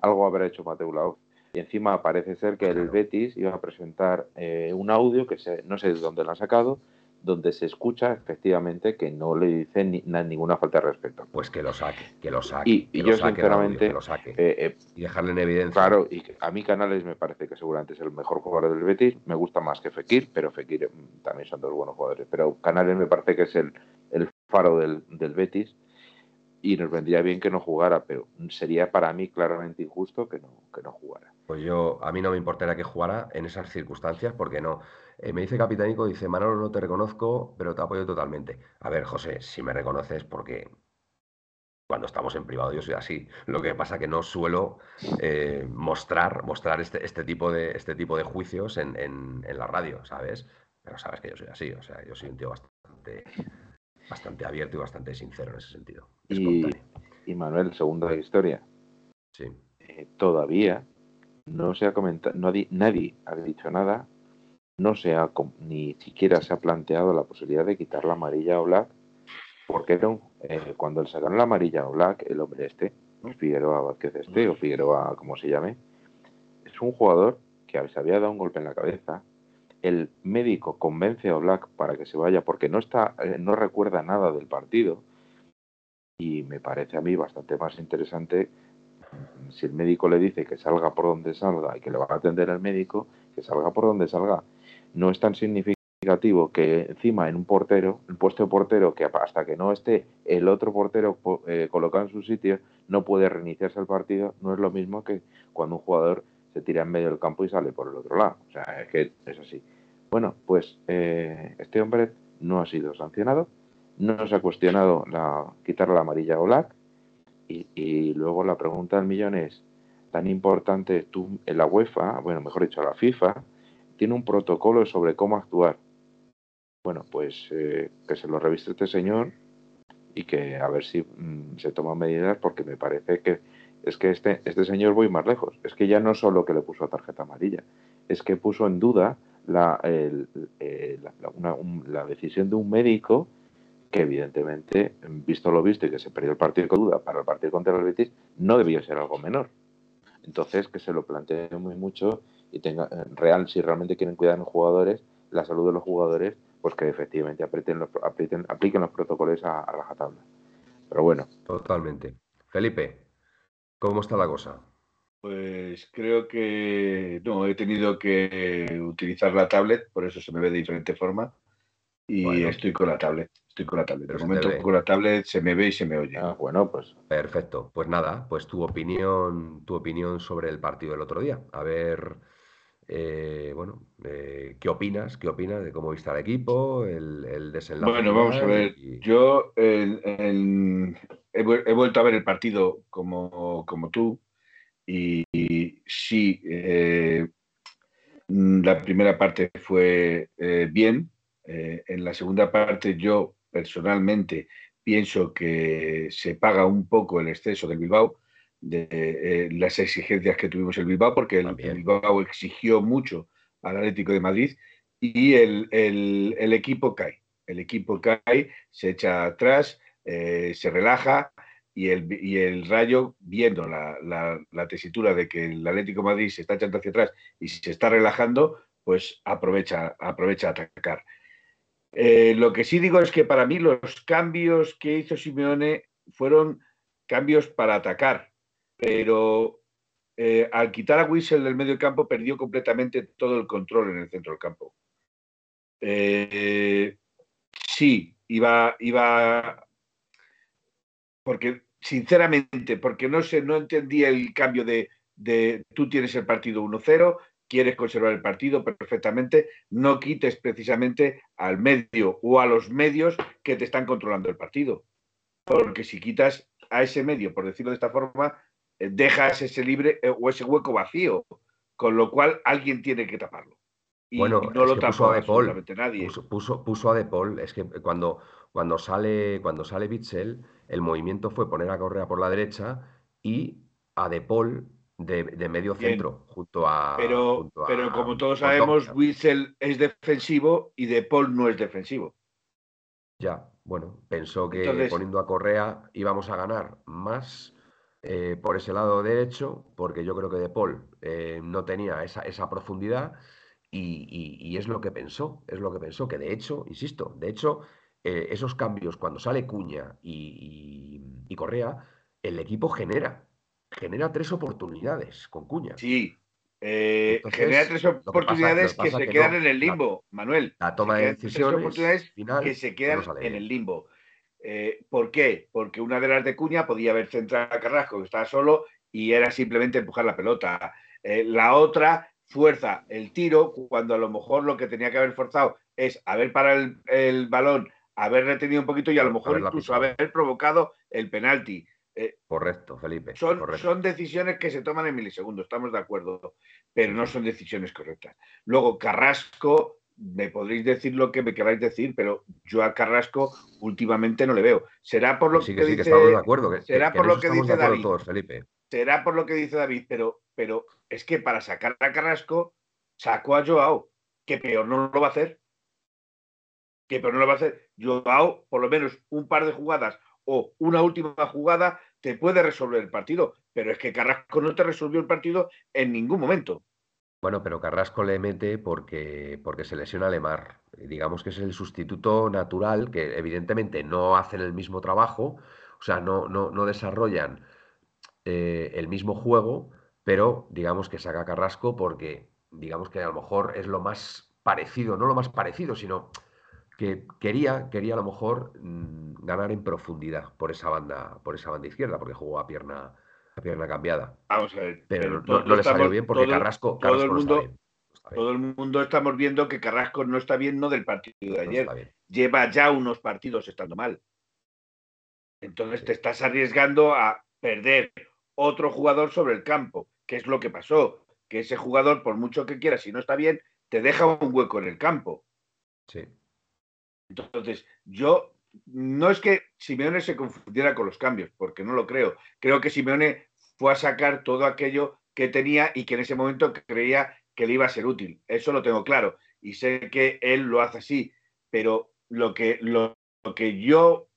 algo habrá hecho Mateu Laoz. Y encima parece ser que el. Betis iba a presentar eh, un audio que se, no sé de dónde lo han sacado, donde se escucha efectivamente que no le dice ni, na- ninguna falta de respeto. Pues que lo saque, que lo saque. Y- que y lo yo, saque el audio, sinceramente, que lo saque. Eh, eh, y dejarle en evidencia. Claro, y a mí Canales me parece que seguramente es el mejor jugador del Betis. Me gusta más que Fekir, pero Fekir mm, también son dos buenos jugadores. Pero Canales me parece que es el, el faro del, del Betis y nos vendría bien que no jugara, pero sería para mí claramente injusto que no, que no jugara. Pues yo, a mí no me importaría que jugara en esas circunstancias, porque no. Eh, me dice Capitanico, dice, Manolo, no te reconozco, pero te apoyo totalmente. A ver, José, si me reconoces, porque cuando estamos en privado yo soy así. Lo que pasa que no suelo eh, mostrar, mostrar este, este tipo de, este tipo de juicios en, en- en la radio, ¿sabes? Pero sabes que yo soy así, o sea, yo soy un tío bastante, bastante abierto y bastante sincero en ese sentido. Y, y Manuel, segunda historia. Sí. Eh, todavía no se ha comentado, no ha nadie ha dicho nada, no se ha ni siquiera se ha planteado la posibilidad de quitar la amarilla a Black, porque era un- eh, cuando le sacaron la amarilla a Black, el hombre este, Figueroa Vázquez este, o Figueroa, como se llame, es un jugador que se había dado un golpe en la cabeza. El médico convence a Black para que se vaya porque no está, eh, no recuerda nada del partido. Y me parece a mí bastante más interesante si el médico le dice que salga por donde salga y que le va a atender el médico, que salga por donde salga. No es tan significativo que encima en un portero, el puesto de portero, que hasta que no esté el otro portero po- eh, colocado en su sitio, no puede reiniciarse el partido. No es lo mismo que cuando un jugador se tira en medio del campo y sale por el otro lado. O sea, es que es así. Bueno, pues eh, este hombre no ha sido sancionado, no se ha cuestionado la, quitar la amarilla a Olac, y, luego la pregunta del millón es, tan importante, tú, en la UEFA, bueno, mejor dicho, la FIFA, tiene un protocolo sobre cómo actuar. Bueno, pues eh, que se lo reviste este señor y que a ver si mm, se toman medidas porque me parece que es que este, este señor voy más lejos. Es que ya no solo que le puso tarjeta amarilla, es que puso en duda la, el- la- una- un- la decisión de un médico que evidentemente, visto lo visto y que se perdió el partido con duda para el partido contra el Betis, no debió ser algo menor. Entonces, que se lo plantee muy mucho y tenga eh, real, si realmente quieren cuidar a los jugadores, la salud de los jugadores, pues que efectivamente aprieten los, aprieten- apliquen los protocolos a, a rajatabla. Pero bueno, Totalmente. Felipe, ¿cómo está la cosa? Pues creo que no, he tenido que utilizar la tablet, por eso se me ve de diferente forma. Y Bueno. estoy con la tablet. Estoy con la tablet. De se momento con la tablet se me ve y se me oye. Ah, bueno, pues Perfecto. Pues nada, pues tu opinión, tu opinión sobre el partido del otro día. A ver, eh, bueno, eh, ¿qué opinas? ¿Qué opinas de cómo viste al equipo, el, el desenlace Bueno, vamos a ver. y- Yo he, vu- he vuelto a ver el partido como, como tú y, y sí, eh, la primera parte fue bien. Eh, en la segunda parte yo personalmente pienso que se paga un poco el exceso del Bilbao, de eh, las exigencias que tuvimos el Bilbao, porque el, También. Bilbao exigió mucho al Atlético de Madrid y el, el- el equipo cae. El equipo cae, se echa atrás, eh, se relaja y el, y el Rayo, viendo la, la- la tesitura de que el Atlético de Madrid se está echando hacia atrás y se está relajando, pues aprovecha, aprovecha a atacar. Eh, lo que sí digo es que para mí los cambios que hizo Simeone fueron cambios para atacar, pero eh, al quitar a Wissel del medio campo perdió completamente todo el control en el centro del campo. Eh, sí, iba, iba, porque sinceramente, porque no sé, no entendía el cambio de, de tú tienes el partido 1-0, quieres conservar el partido perfectamente, no quites precisamente al medio o a los medios que te están controlando el partido. Porque si quitas a ese medio, por decirlo de esta forma, eh, dejas ese libre eh, o ese hueco vacío, con lo cual alguien tiene que taparlo. Y Bueno, no lo tapó absolutamente nadie. Puso, puso, puso a De Paul. Es que cuando, cuando sale, cuando sale Bitzel, el movimiento fue poner a Correa por la derecha y a De Paul de, de medio Bien. centro, junto a. Pero, junto a pero como todos sabemos, Witzel es defensivo y De Paul no es defensivo. Ya, bueno, pensó que Entonces- poniendo a Correa íbamos a ganar más eh, por ese lado derecho, porque yo creo que De Paul eh, no tenía esa, esa profundidad y, y- y es lo que pensó, es lo que pensó, que de hecho, insisto, de hecho, eh, esos cambios cuando sale Cuña y- y Correa, el equipo genera, genera tres oportunidades con Cuña. Sí. Eh, Entonces, genera tres lo que pasa- oportunidades que se que quedan no, en el la- limbo, Manuel. La toma de quedan tres decisiones oportunidades final que se quedan en el limbo. Eh, ¿Por qué? Porque una de las de Cuña podía haber centrado a Carrasco, que estaba solo, y era simplemente empujar la pelota. Eh, la otra fuerza el tiro, cuando a lo mejor lo que tenía que haber forzado es haber parado el, el balón, haber retenido un poquito y a lo mejor incluso haber provocado el penalti. Eh, Correcto, Felipe, son, correcto. son decisiones que se toman en milisegundos, estamos de acuerdo, pero no son decisiones correctas. Luego, Carrasco, me podréis decir lo que me queráis decir, pero yo a Carrasco últimamente no le veo. Será por lo Que sí, que, que sí, que dice, estamos de acuerdo. Que, será que- por lo que dice David. todos, Felipe. será por lo que dice David, pero, pero es que para sacar a Carrasco sacó a Joao, que peor no lo va a hacer. Que peor no lo va a hacer. Joao, por lo menos un par de jugadas o una última jugada te puede resolver el partido, pero es que Carrasco no te resolvió el partido en ningún momento. Bueno, pero Carrasco le mete porque, porque se lesiona Lemar. Digamos que es el sustituto natural, que evidentemente no hacen el mismo trabajo, o sea, no, no, no desarrollan eh, el mismo juego, pero digamos que saca Carrasco porque digamos que a lo mejor es lo más parecido, no lo más parecido, sino que quería, quería a lo mejor mm, ganar en profundidad por esa banda, por esa banda izquierda, porque jugó a pierna, a pierna cambiada. Vamos a ver. Pero no, le salió bien porque todo- Carrasco, todo el Carrasco no está mundo- bien. No está bien, Todo el mundo estamos viendo que Carrasco no está bien, no del partido de ayer. lleva ya unos partidos estando mal. Entonces te estás arriesgando a perder otro jugador sobre el campo, que es lo que pasó, que ese jugador, por mucho que quiera, si no está bien, te deja un hueco en el campo. Sí. Entonces, yo no es que Simeone se confundiera con los cambios, porque no lo creo. Creo que Simeone fue a sacar todo aquello que tenía y que en ese momento creía que le iba a ser útil. Eso lo tengo claro. Y sé que él lo hace así. Pero lo que, lo, lo que yo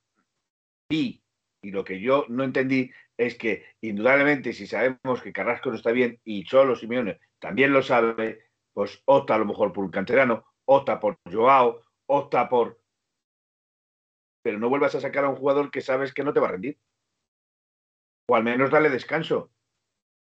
vi y lo que yo no entendí es que, indudablemente, si sabemos que Carrasco no está bien y Cholo Simeone también lo sabe, pues opta a lo mejor por un canterano, opta por Joao, opta por pero no vuelvas a sacar a un jugador que sabes que no te va a rendir. O al menos dale descanso.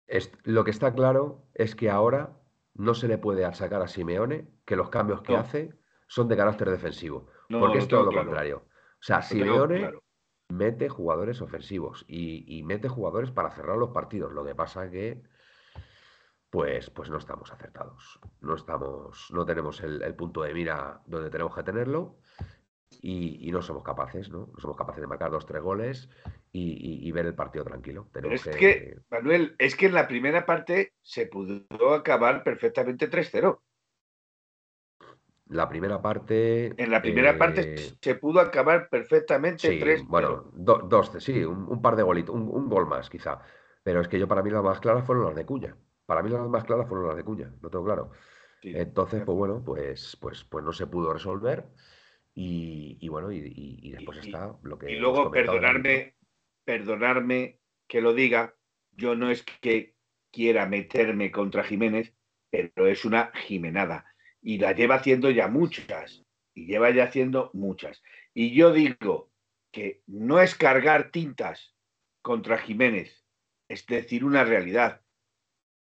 Es- lo que está claro es que ahora no se le puede achacar a Simeone que los cambios que No. hace son de carácter defensivo. porque lo es todo lo claro. contrario. O sea, Simeone claro. mete jugadores ofensivos y, y mete jugadores para cerrar los partidos. Lo que pasa que, pues, pues no estamos acertados. No estamos, no tenemos el, el punto de mira donde tenemos que tenerlo y, y no somos capaces, ¿no? No somos capaces de marcar dos, tres goles y, y- y ver el partido tranquilo. Pero Tenemos es que, que, Manuel, es que en la primera parte se pudo acabar perfectamente 3-0. la primera parte. En la primera parte eh, se pudo acabar perfectamente Sí, 3-0. bueno, do- dos, sí, un, un par de golitos, un, un gol más quizá. Pero es que yo para mí las más claras fueron las de Cuña. Para mí las más claras fueron las de Cuña, lo tengo claro. Sí. Entonces, pues bueno, pues, pues, pues no se pudo resolver. Y, y bueno, y, después está lo que Y luego, perdonarme, perdonarme que lo diga, yo no es que quiera meterme contra Jiménez, pero es una jimenada. Y la lleva haciendo ya muchas. Y lleva ya haciendo muchas. Y yo digo que no es cargar tintas contra Jiménez, es decir, una realidad.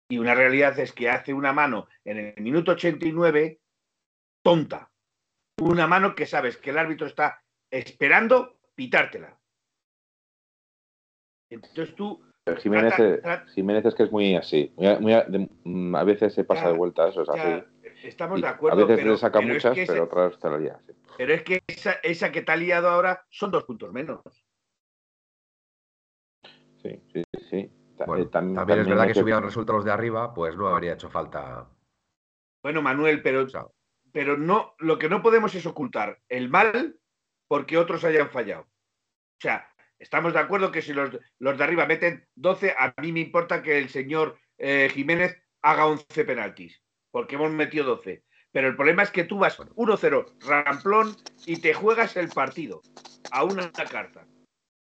Y una realidad es que hace una mano en el minuto 89 tonta. Una mano que sabes que el árbitro está esperando pitártela. Entonces tú Pero Jiménez, Trata- tra- Jiménez es que es muy así. muy a- muy a, de- mm, a veces se pasa Ya, de vuelta, eso es ya así. estamos Y de a acuerdo, veces pero, le saca pero muchas, es que pero ese- otras te la lía. sí. pero es que esa, esa que te ha liado ahora son dos puntos menos. Sí, sí, sí. Bueno, eh, tam- también es verdad que si hubieran resuelto los de arriba, pues no habría hecho falta. Bueno, Manuel, pero, o sea, pero no, lo que no podemos es ocultar el mal porque otros hayan fallado. O sea, estamos de acuerdo que si los, los de arriba meten 12, a mí me importa que el señor eh, Jiménez haga 11 penaltis, porque hemos metido 12. Pero el problema es que tú vas 1-0 ramplón y te juegas el partido a una carta.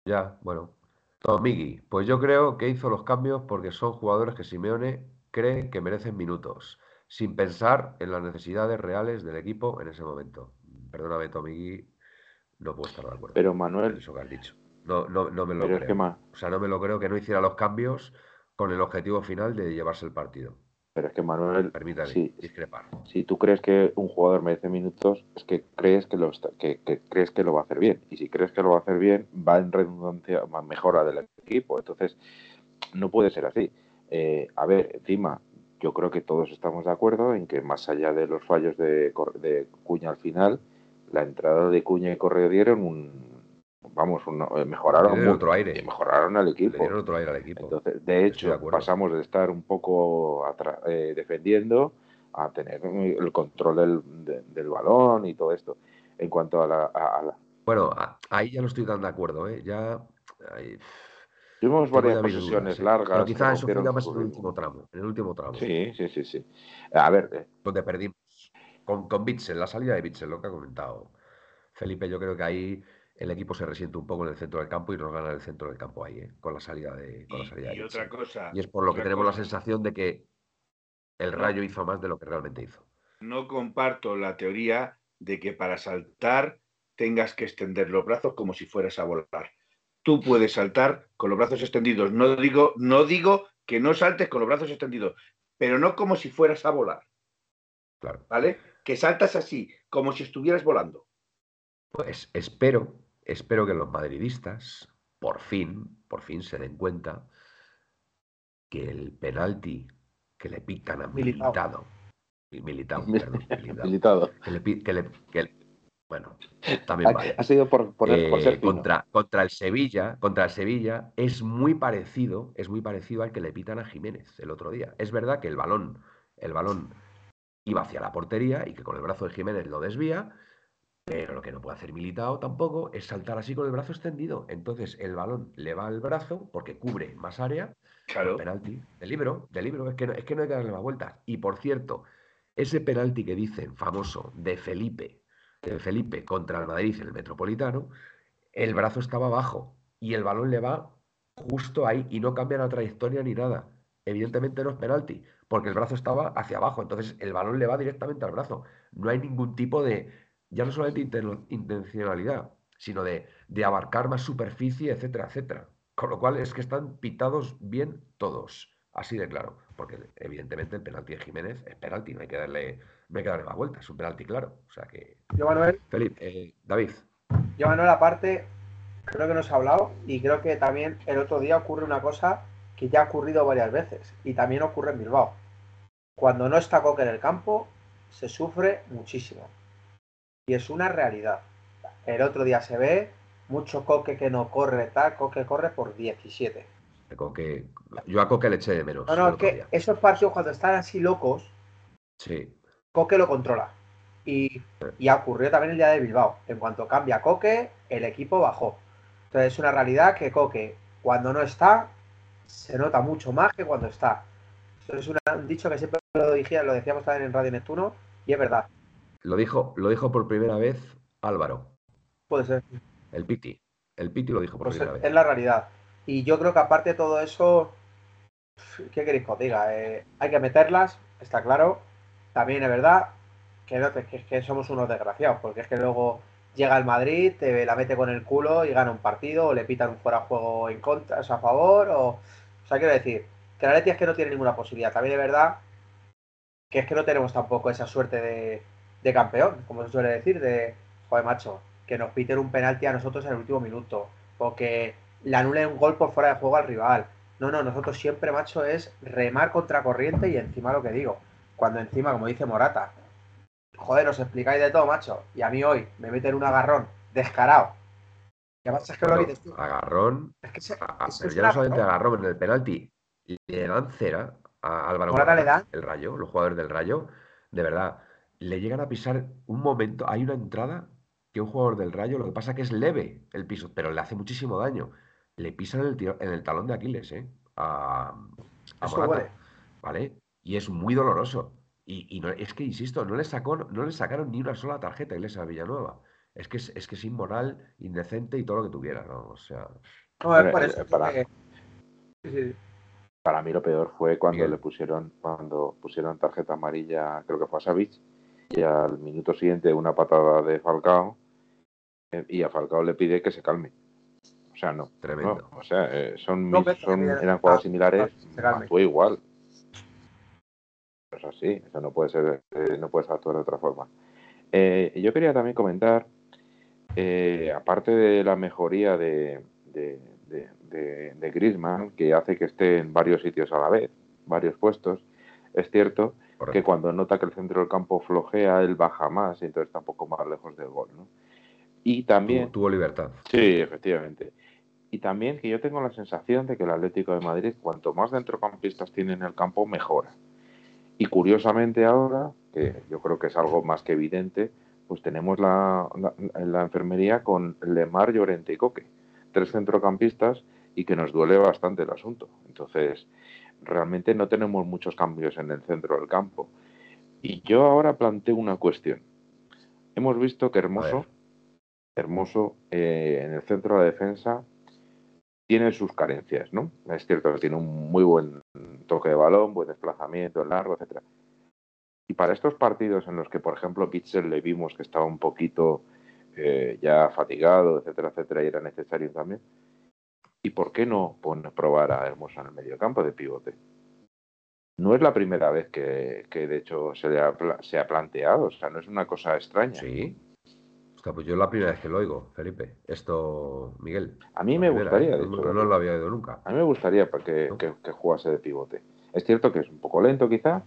ya, bueno. Tomigi, pues yo creo que hizo los cambios porque son jugadores que Simeone cree que merecen minutos, sin pensar en las necesidades reales del equipo en ese momento. Perdóname, Tomigi, no puedo estar de acuerdo Pero Manuel, eso que has dicho. No, no, no me lo creo. O sea, no me lo creo que no hiciera los cambios con el objetivo final de llevarse el partido. pero es que Manuel, Permítame discrepar. si tú crees que un jugador merece minutos, es que crees que lo está- que, que crees que lo va a hacer bien. Y si crees que lo va a hacer bien, va en redundancia, va en mejora del equipo. Entonces, no puede ser así. Eh, a ver, encima, yo creo que todos estamos de acuerdo en que más allá de los fallos de, Cuña al final, la entrada de Cuña y Correa dieron un vamos, un- eh, mejoraron Le dieron mu- otro aire. y mejoraron al Le equipo. dieron otro aire al equipo. Entonces, de hecho, pasamos de estar un poco eh, defendiendo a tener el control del, de- del balón y todo esto. En cuanto a la, a- a la- Bueno, ahí ya no estoy tan de acuerdo, ¿eh? Ya. ahí, Tuvimos varias posesiones dudas, largas. Pero quizás eso fue más en el último tramo. En el último tramo. Sí, sí, sí, sí. A ver, eh, Donde perdimos. Con, con Bitzel, la salida de Bitzel, lo que ha comentado Felipe, yo creo que ahí el equipo se resiente un poco en el centro del campo y nos gana el centro del campo ahí, ¿eh? Con la salida de, con la salida Y, de y otra cosa. Y es por lo que tenemos la sensación de que el. Rayo hizo más de lo que realmente hizo. no comparto la teoría de que para saltar tengas que extender los brazos como si fueras a volar. Tú puedes saltar con los brazos extendidos. No digo, no digo que no saltes con los brazos extendidos, pero no como si fueras a volar, Claro. ¿vale? Que saltas así, como si estuvieras volando. Pues espero, espero que los madridistas por fin, por fin se den cuenta que el penalti que le pican a. Militado, Militao, perdón, militado. que le, que le- que- bueno, también Ha, vale. ha sido por, Eh, ser fino. contra, contra el Sevilla, contra el Sevilla es muy parecido, es muy parecido al que le pitan a Jiménez el otro día. Es verdad que el balón, el balón iba hacia la portería y que con el brazo de Jiménez lo desvía, pero lo que no puede hacer Militao tampoco es saltar así con el brazo extendido. Entonces el balón le va al brazo porque cubre más área. Claro. Penalti, de libro, de libro, es que, no, es que no hay que darle más vueltas. Y por cierto, ese penalti que dicen famoso de Felipe, de Felipe contra el Madrid en el Metropolitano, el brazo estaba abajo y el balón le va justo ahí y no cambia la trayectoria ni nada. Evidentemente no es penalti, porque el brazo estaba hacia abajo, entonces el balón le va directamente al brazo. No hay ningún tipo de, ya no solamente inten- intencionalidad, sino de, de abarcar más superficie, etcétera, etcétera. Con lo cual es que están pitados bien todos, así de claro, porque evidentemente el penalti de Jiménez es penalti, no hay que darle me quedaré más vuelta, es un penalti claro. O sea que. Yo, Manuel. Felipe, eh, David. Yo, Manuel, aparte, creo que nos ha hablado y creo que también el otro día ocurre una cosa que ya ha ocurrido varias veces y también ocurre en Bilbao. Cuando no está Coque en el campo, se sufre muchísimo. Y es una realidad. El otro día se ve mucho Coque que no corre, tal, Coque corre por 17. Coque, yo a Coque le eché de menos. No, no, es que esos partidos cuando están así locos, sí. Coque lo controla. Y, y ocurrió también el día de Bilbao. En cuanto cambia Coque, el equipo bajó. Entonces es una realidad que Coque, cuando no está, se nota mucho más que cuando está. es un dicho que siempre lo, dije, lo decíamos también en Radio Neptuno, y es verdad. Lo dijo, lo dijo por primera vez Álvaro. Puede ser. El Piti. El Piti lo dijo por pues primera vez. Es la realidad. Y yo creo que aparte de todo eso, ¿qué queréis que os diga? Eh, hay que meterlas, está claro. También es verdad que, no, que, que somos unos desgraciados, porque es que luego llega el Madrid, te la mete con el culo y gana un partido, o le pitan un fuera de juego en contra, o a favor, o. O sea, quiero decir, que la Leti es que no tiene ninguna posibilidad. También es verdad que es que no tenemos tampoco esa suerte de, de campeón, como se suele decir, de, joder, macho, que nos piten un penalti a nosotros en el último minuto, o que le anulen un gol por fuera de juego al rival. No, no, nosotros siempre, macho, es remar contra corriente y encima lo que digo, cuando encima, como dice Morata, joder, os explicáis de todo, macho. Y a mí hoy me meten un agarrón descarado. ¿Qué pasa? Es que lo dices tú. Agarrón. Es que, ya no solamente agarrón en el penalti, le dan cera a Álvaro Morata, el Rayo, los jugadores del Rayo, de verdad, le llegan a pisar un momento, hay una entrada que un jugador del Rayo, lo que pasa que es leve el piso, pero le hace muchísimo daño. Le pisan en el, en el talón de Aquiles, ¿eh? A, a Morata, ¿vale? Y es muy doloroso. Y, no, es que, insisto, no le, sacó, no le sacaron ni una sola tarjeta a Iglesia Villanueva. Es que es, que es inmoral, indecente y todo lo que tuviera, ¿no? O sea. para, mí lo peor fue cuando le pusieron, cuando pusieron tarjeta amarilla, creo que fue a Savich, y al minuto siguiente una patada de Falcao, eh, y a Falcao le pide que se calme. O sea, no. Tremendo. o sea, eh, son, son eran jugadas similares, fue igual es así, eso no puede ser, eh, no puedes actuar de otra forma. Eh, yo quería también comentar, eh, aparte de la mejoría de, de, de, Griezmann, que hace que esté en varios sitios a la vez, varios puestos, es cierto que cuando nota que el centro del campo flojea, él baja más y entonces está un poco más lejos del gol, ¿no? Y también... tuvo libertad. Sí, efectivamente. Y también que yo tengo la sensación de que el Atlético de Madrid, cuanto más centrocampistas tiene en el campo, mejora. Y curiosamente ahora, que yo creo que es algo más que evidente, pues tenemos la, la, enfermería con Lemar, Llorente y Coque, tres centrocampistas y que nos duele bastante el asunto. Entonces, realmente no tenemos muchos cambios en el centro del campo. Y yo ahora planteo una cuestión. Hemos visto que Hermoso, Hermoso eh, en el centro de la defensa tiene sus carencias, ¿no? Es cierto que tiene un muy buen toque de balón, buen desplazamiento, largo, etcétera. Y para estos partidos en los que, por ejemplo, Pitzel le vimos que estaba un poquito eh, ya fatigado, etcétera, etcétera, y era necesario también, ¿y por qué no probar a Hermoso en el medio campo de pivote? No es la primera vez que, de hecho se, se ha planteado, o sea, no es una cosa extraña. Sí, pues yo es la primera vez que lo oigo, Felipe. Esto, Miguel. A mí me gustaría, ¿eh? no, lo había oído nunca. A mí me gustaría que, que, jugase de pivote. Es cierto que es un poco lento quizá,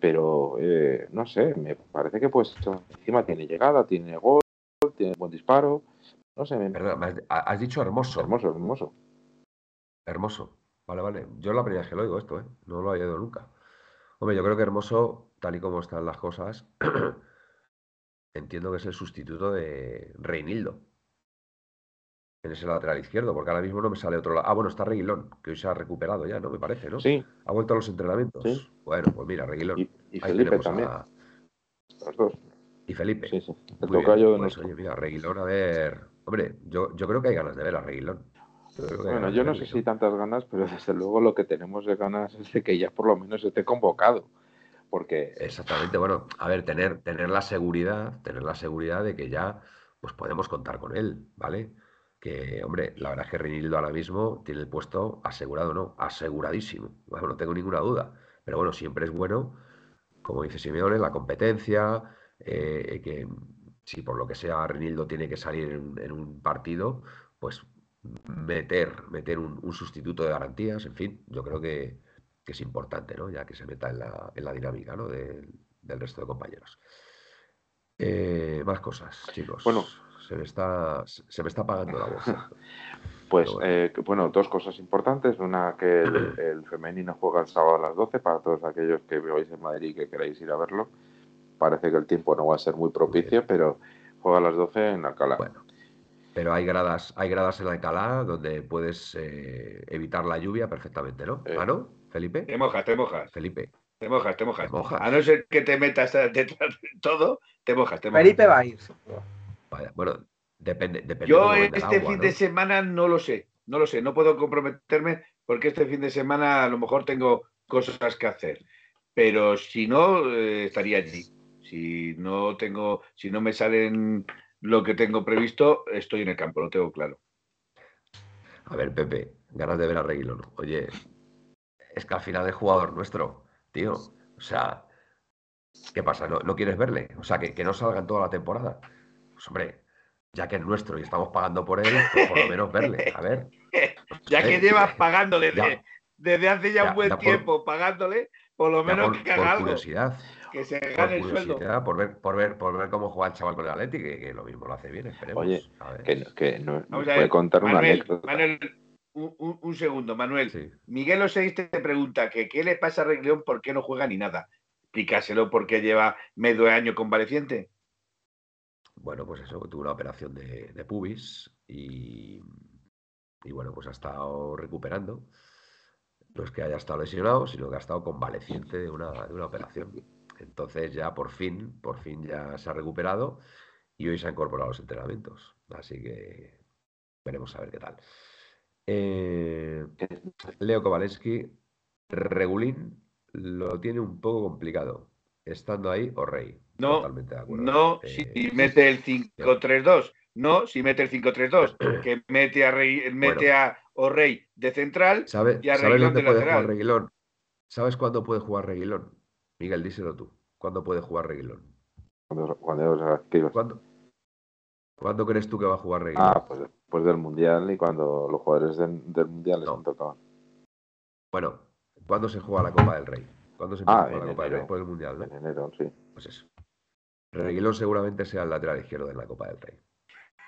pero eh, no sé, me parece que pues encima tiene llegada, tiene gol, tiene buen disparo. No sé. Me... has dicho hermoso. Hermoso, hermoso. Hermoso. Vale, vale. Yo es la primera vez que lo oigo esto, ¿eh? No lo había oído nunca. Hombre, yo creo que hermoso, tal y como están las cosas, entiendo que es el sustituto de Reinildo. En ese lateral izquierdo, porque ahora mismo no me sale otro lado. Ah, bueno, está Reguilón, que hoy se ha recuperado ya, ¿no? Me parece, ¿no? Sí. Ha vuelto a los entrenamientos. Sí. Bueno, pues mira, Reguilón. Y, Felipe también. Los dos. Y Felipe. Sí, sí. El tocayo de pues, Oye, mira, Reguilón, a ver. Hombre, yo, yo creo que hay ganas de ver a Reguilón. Bueno, yo no sé si tantas ganas, pero desde luego lo que tenemos de ganas es de que ya por lo menos esté convocado porque... Exactamente, bueno, a ver, tener, tener la seguridad, tener la seguridad de que ya pues podemos contar con él, ¿vale? Que, hombre, la verdad es que Reinildo ahora mismo tiene el puesto asegurado, ¿no? Aseguradísimo, bueno, no tengo ninguna duda. Pero bueno, siempre es bueno como dice Simeone, la competencia, eh, que si por lo que sea Renildo tiene que salir en, un partido, pues meter, meter un, sustituto de garantías, en fin, yo creo que, es importante, ¿no? Ya que se meta en la, en la dinámica, ¿no? del resto de compañeros. Eh, más cosas, chicos. Bueno, se me está, se me está apagando la voz. Pues eh, bueno. dos cosas importantes. Una, que el, femenino juega el sábado a las 12 para todos aquellos que veáis en Madrid y que queráis ir a verlo. Parece que el tiempo no va a ser muy propicio, pero juega a las 12 en Alcalá. Bueno, pero hay gradas, hay gradas en Alcalá donde puedes eh, evitar la lluvia perfectamente, ¿no? Eh, ¿Ah, no, Felipe? Te mojas, te mojas. Felipe. Te mojas, te mojas. A no ser que te metas detrás de todo, te mojas, te mojas. Felipe va a ir. Vaya, bueno, Depende, Yo este fin de semana no lo sé, no lo sé, no puedo comprometerme porque este fin de semana a lo mejor tengo cosas que hacer, pero si no, eh, estaría allí. Si no tengo, si no me salen lo que tengo previsto, estoy en el campo, lo tengo claro. A ver, Pepe, ganas de ver a Reguilón. Oye, es que al final es jugador nuestro, tío. O sea, ¿qué pasa? ¿No, quieres verle? O sea, que, que no salga en toda la temporada. Pues hombre, ya que es nuestro y estamos pagando por él, pues por lo menos verle, a ver. ya que llevas pagándole desde, hace ya, un buen tiempo, pagándole, por lo menos que haga algo. curiosidad. Que se gane el sueldo. Por ver, por, ver, por ver cómo juega el chaval con el Atleti, que, lo mismo lo hace bien, esperemos. Oye, que, que no, puede contar una anécdota. Manuel, un, un, segundo, Manuel. Miguel Oseis te pregunta que qué le pasa a Reglión, por qué no juega ni nada. Explícaselo por qué lleva medio año convaleciente. Bueno, pues eso, tuvo una operación de, pubis y, bueno, pues ha estado recuperando. No es que haya estado lesionado, sino que ha estado convaleciente de una, de una operación. Entonces ya por fin, por fin ya se ha recuperado y hoy se ha incorporado a los entrenamientos. Así que veremos a ver qué tal. Eh, Leo Kowaleski, Regulín lo tiene un poco complicado, estando ahí o Rey. No, no si eh, mete el 5-3-2. No, si mete el 5-3-2, que mete a Rey, mete a O'Rey de central ¿sabe, y a ¿sabes dónde puede jugar Reguilón? ¿Sabes cuándo puede jugar Reguilón? Miguel, díselo tú. ¿Cuándo puede jugar Reguilón? ¿Cuándo, cuándo, ¿Cuándo, crees tú que va a jugar Reguilón? Ah, pues después del Mundial y cuando los jugadores del, Mundial les han tocado. Bueno, ¿cuándo se juega la Copa del Rey? ¿Cuándo se ah, juega la Copa del Rey? Después del Mundial, ¿no? En enero, sí. Pues eso. Reguilón seguramente sea el lateral izquierdo de la Copa del Rey.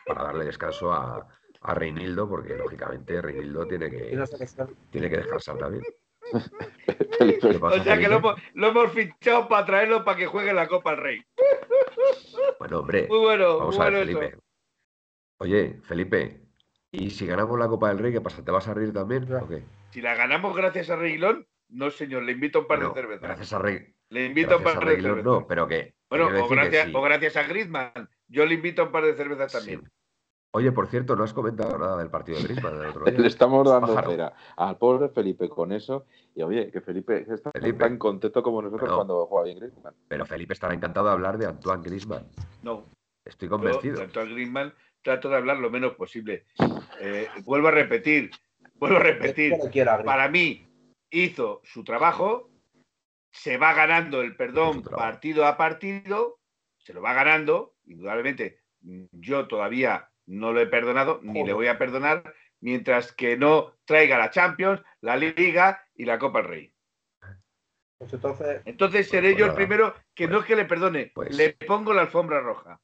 Para darle descanso a, a Reinildo, porque lógicamente Reinildo tiene que, tiene que descansar también. o sea que lo hemos, fichado para traerlo para que juegue la Copa del Rey. Bueno, hombre. Muy bueno. Vamos a ver, Felipe. Oye, Felipe, ¿y si ganamos la Copa del Rey, qué pasa? ¿Te vas a reír también? ¿O qué? Si la ganamos gracias a Reguilón, no, señor, le invito a un par de cervezas. Gracias a Rey. Le invito a un par de cervezas. No, pero que. Bueno, o gracias, a Griezmann. Yo le invito a un par de cervezas también. Oye, por cierto, no has comentado nada del partido de Griezmann del otro día. Le estamos dando cera al pobre Felipe con eso. Y oye, que Felipe está tan contento como nosotros cuando juega bien Griezmann. Pero Felipe estará encantado de hablar de Antoine Griezmann. No. Estoy convencido. de Antoine Griezmann trato de hablar lo menos posible. Eh, vuelvo a repetir, vuelvo a repetir. Para mí, hizo su trabajo, se va ganando el perdón partido a partido, se lo va ganando, indudablemente yo todavía no lo he perdonado, ni le voy a perdonar, mientras que no traiga la Champions, la Liga y la Copa del Rey. Pues entonces, entonces seré pues yo el primero que no es que le perdone, pues le pongo la alfombra roja.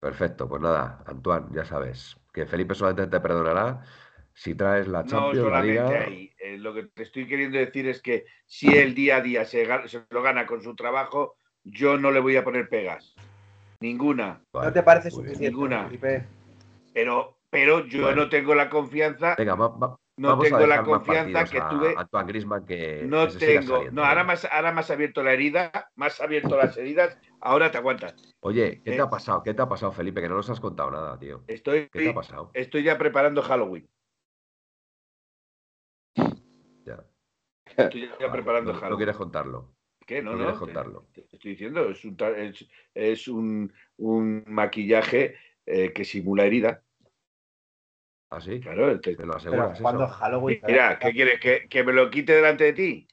Perfecto, pues nada, Antoine, ya sabes, que Felipe solamente te perdonará si traes la Champions, la Liga... ahí. Eh, lo que te estoy queriendo decir es que si el día a día se, lo gana con su trabajo, yo no le voy a poner pegas. Ninguna. ¿No te parece suficiente? Ninguna. Pero, pero yo no tengo la confianza. Venga, no tengo la confianza que tuve. A, que no tengo. no, ahora más, ahora más abierto la herida, más abierto las heridas. Ahora te aguantas. Oye, ¿qué te ha eh, pasado? ¿Qué te ha pasado, Felipe? Que no nos has contado nada, tío. Estoy, ¿Qué te ha pasado? Estoy ya preparando Halloween. Estoy ya preparando no, no, quieres contarlo. ¿Qué? No, no, contarlo. Te, estoy diciendo, es un, es, un, un maquillaje eh, que simula herida. ¿Ah, sí? Claro, te, lo aseguras. Cuando Halloween. Mira, ¿qué quieres? ¿Que, ¿Que, me lo quite delante de ti?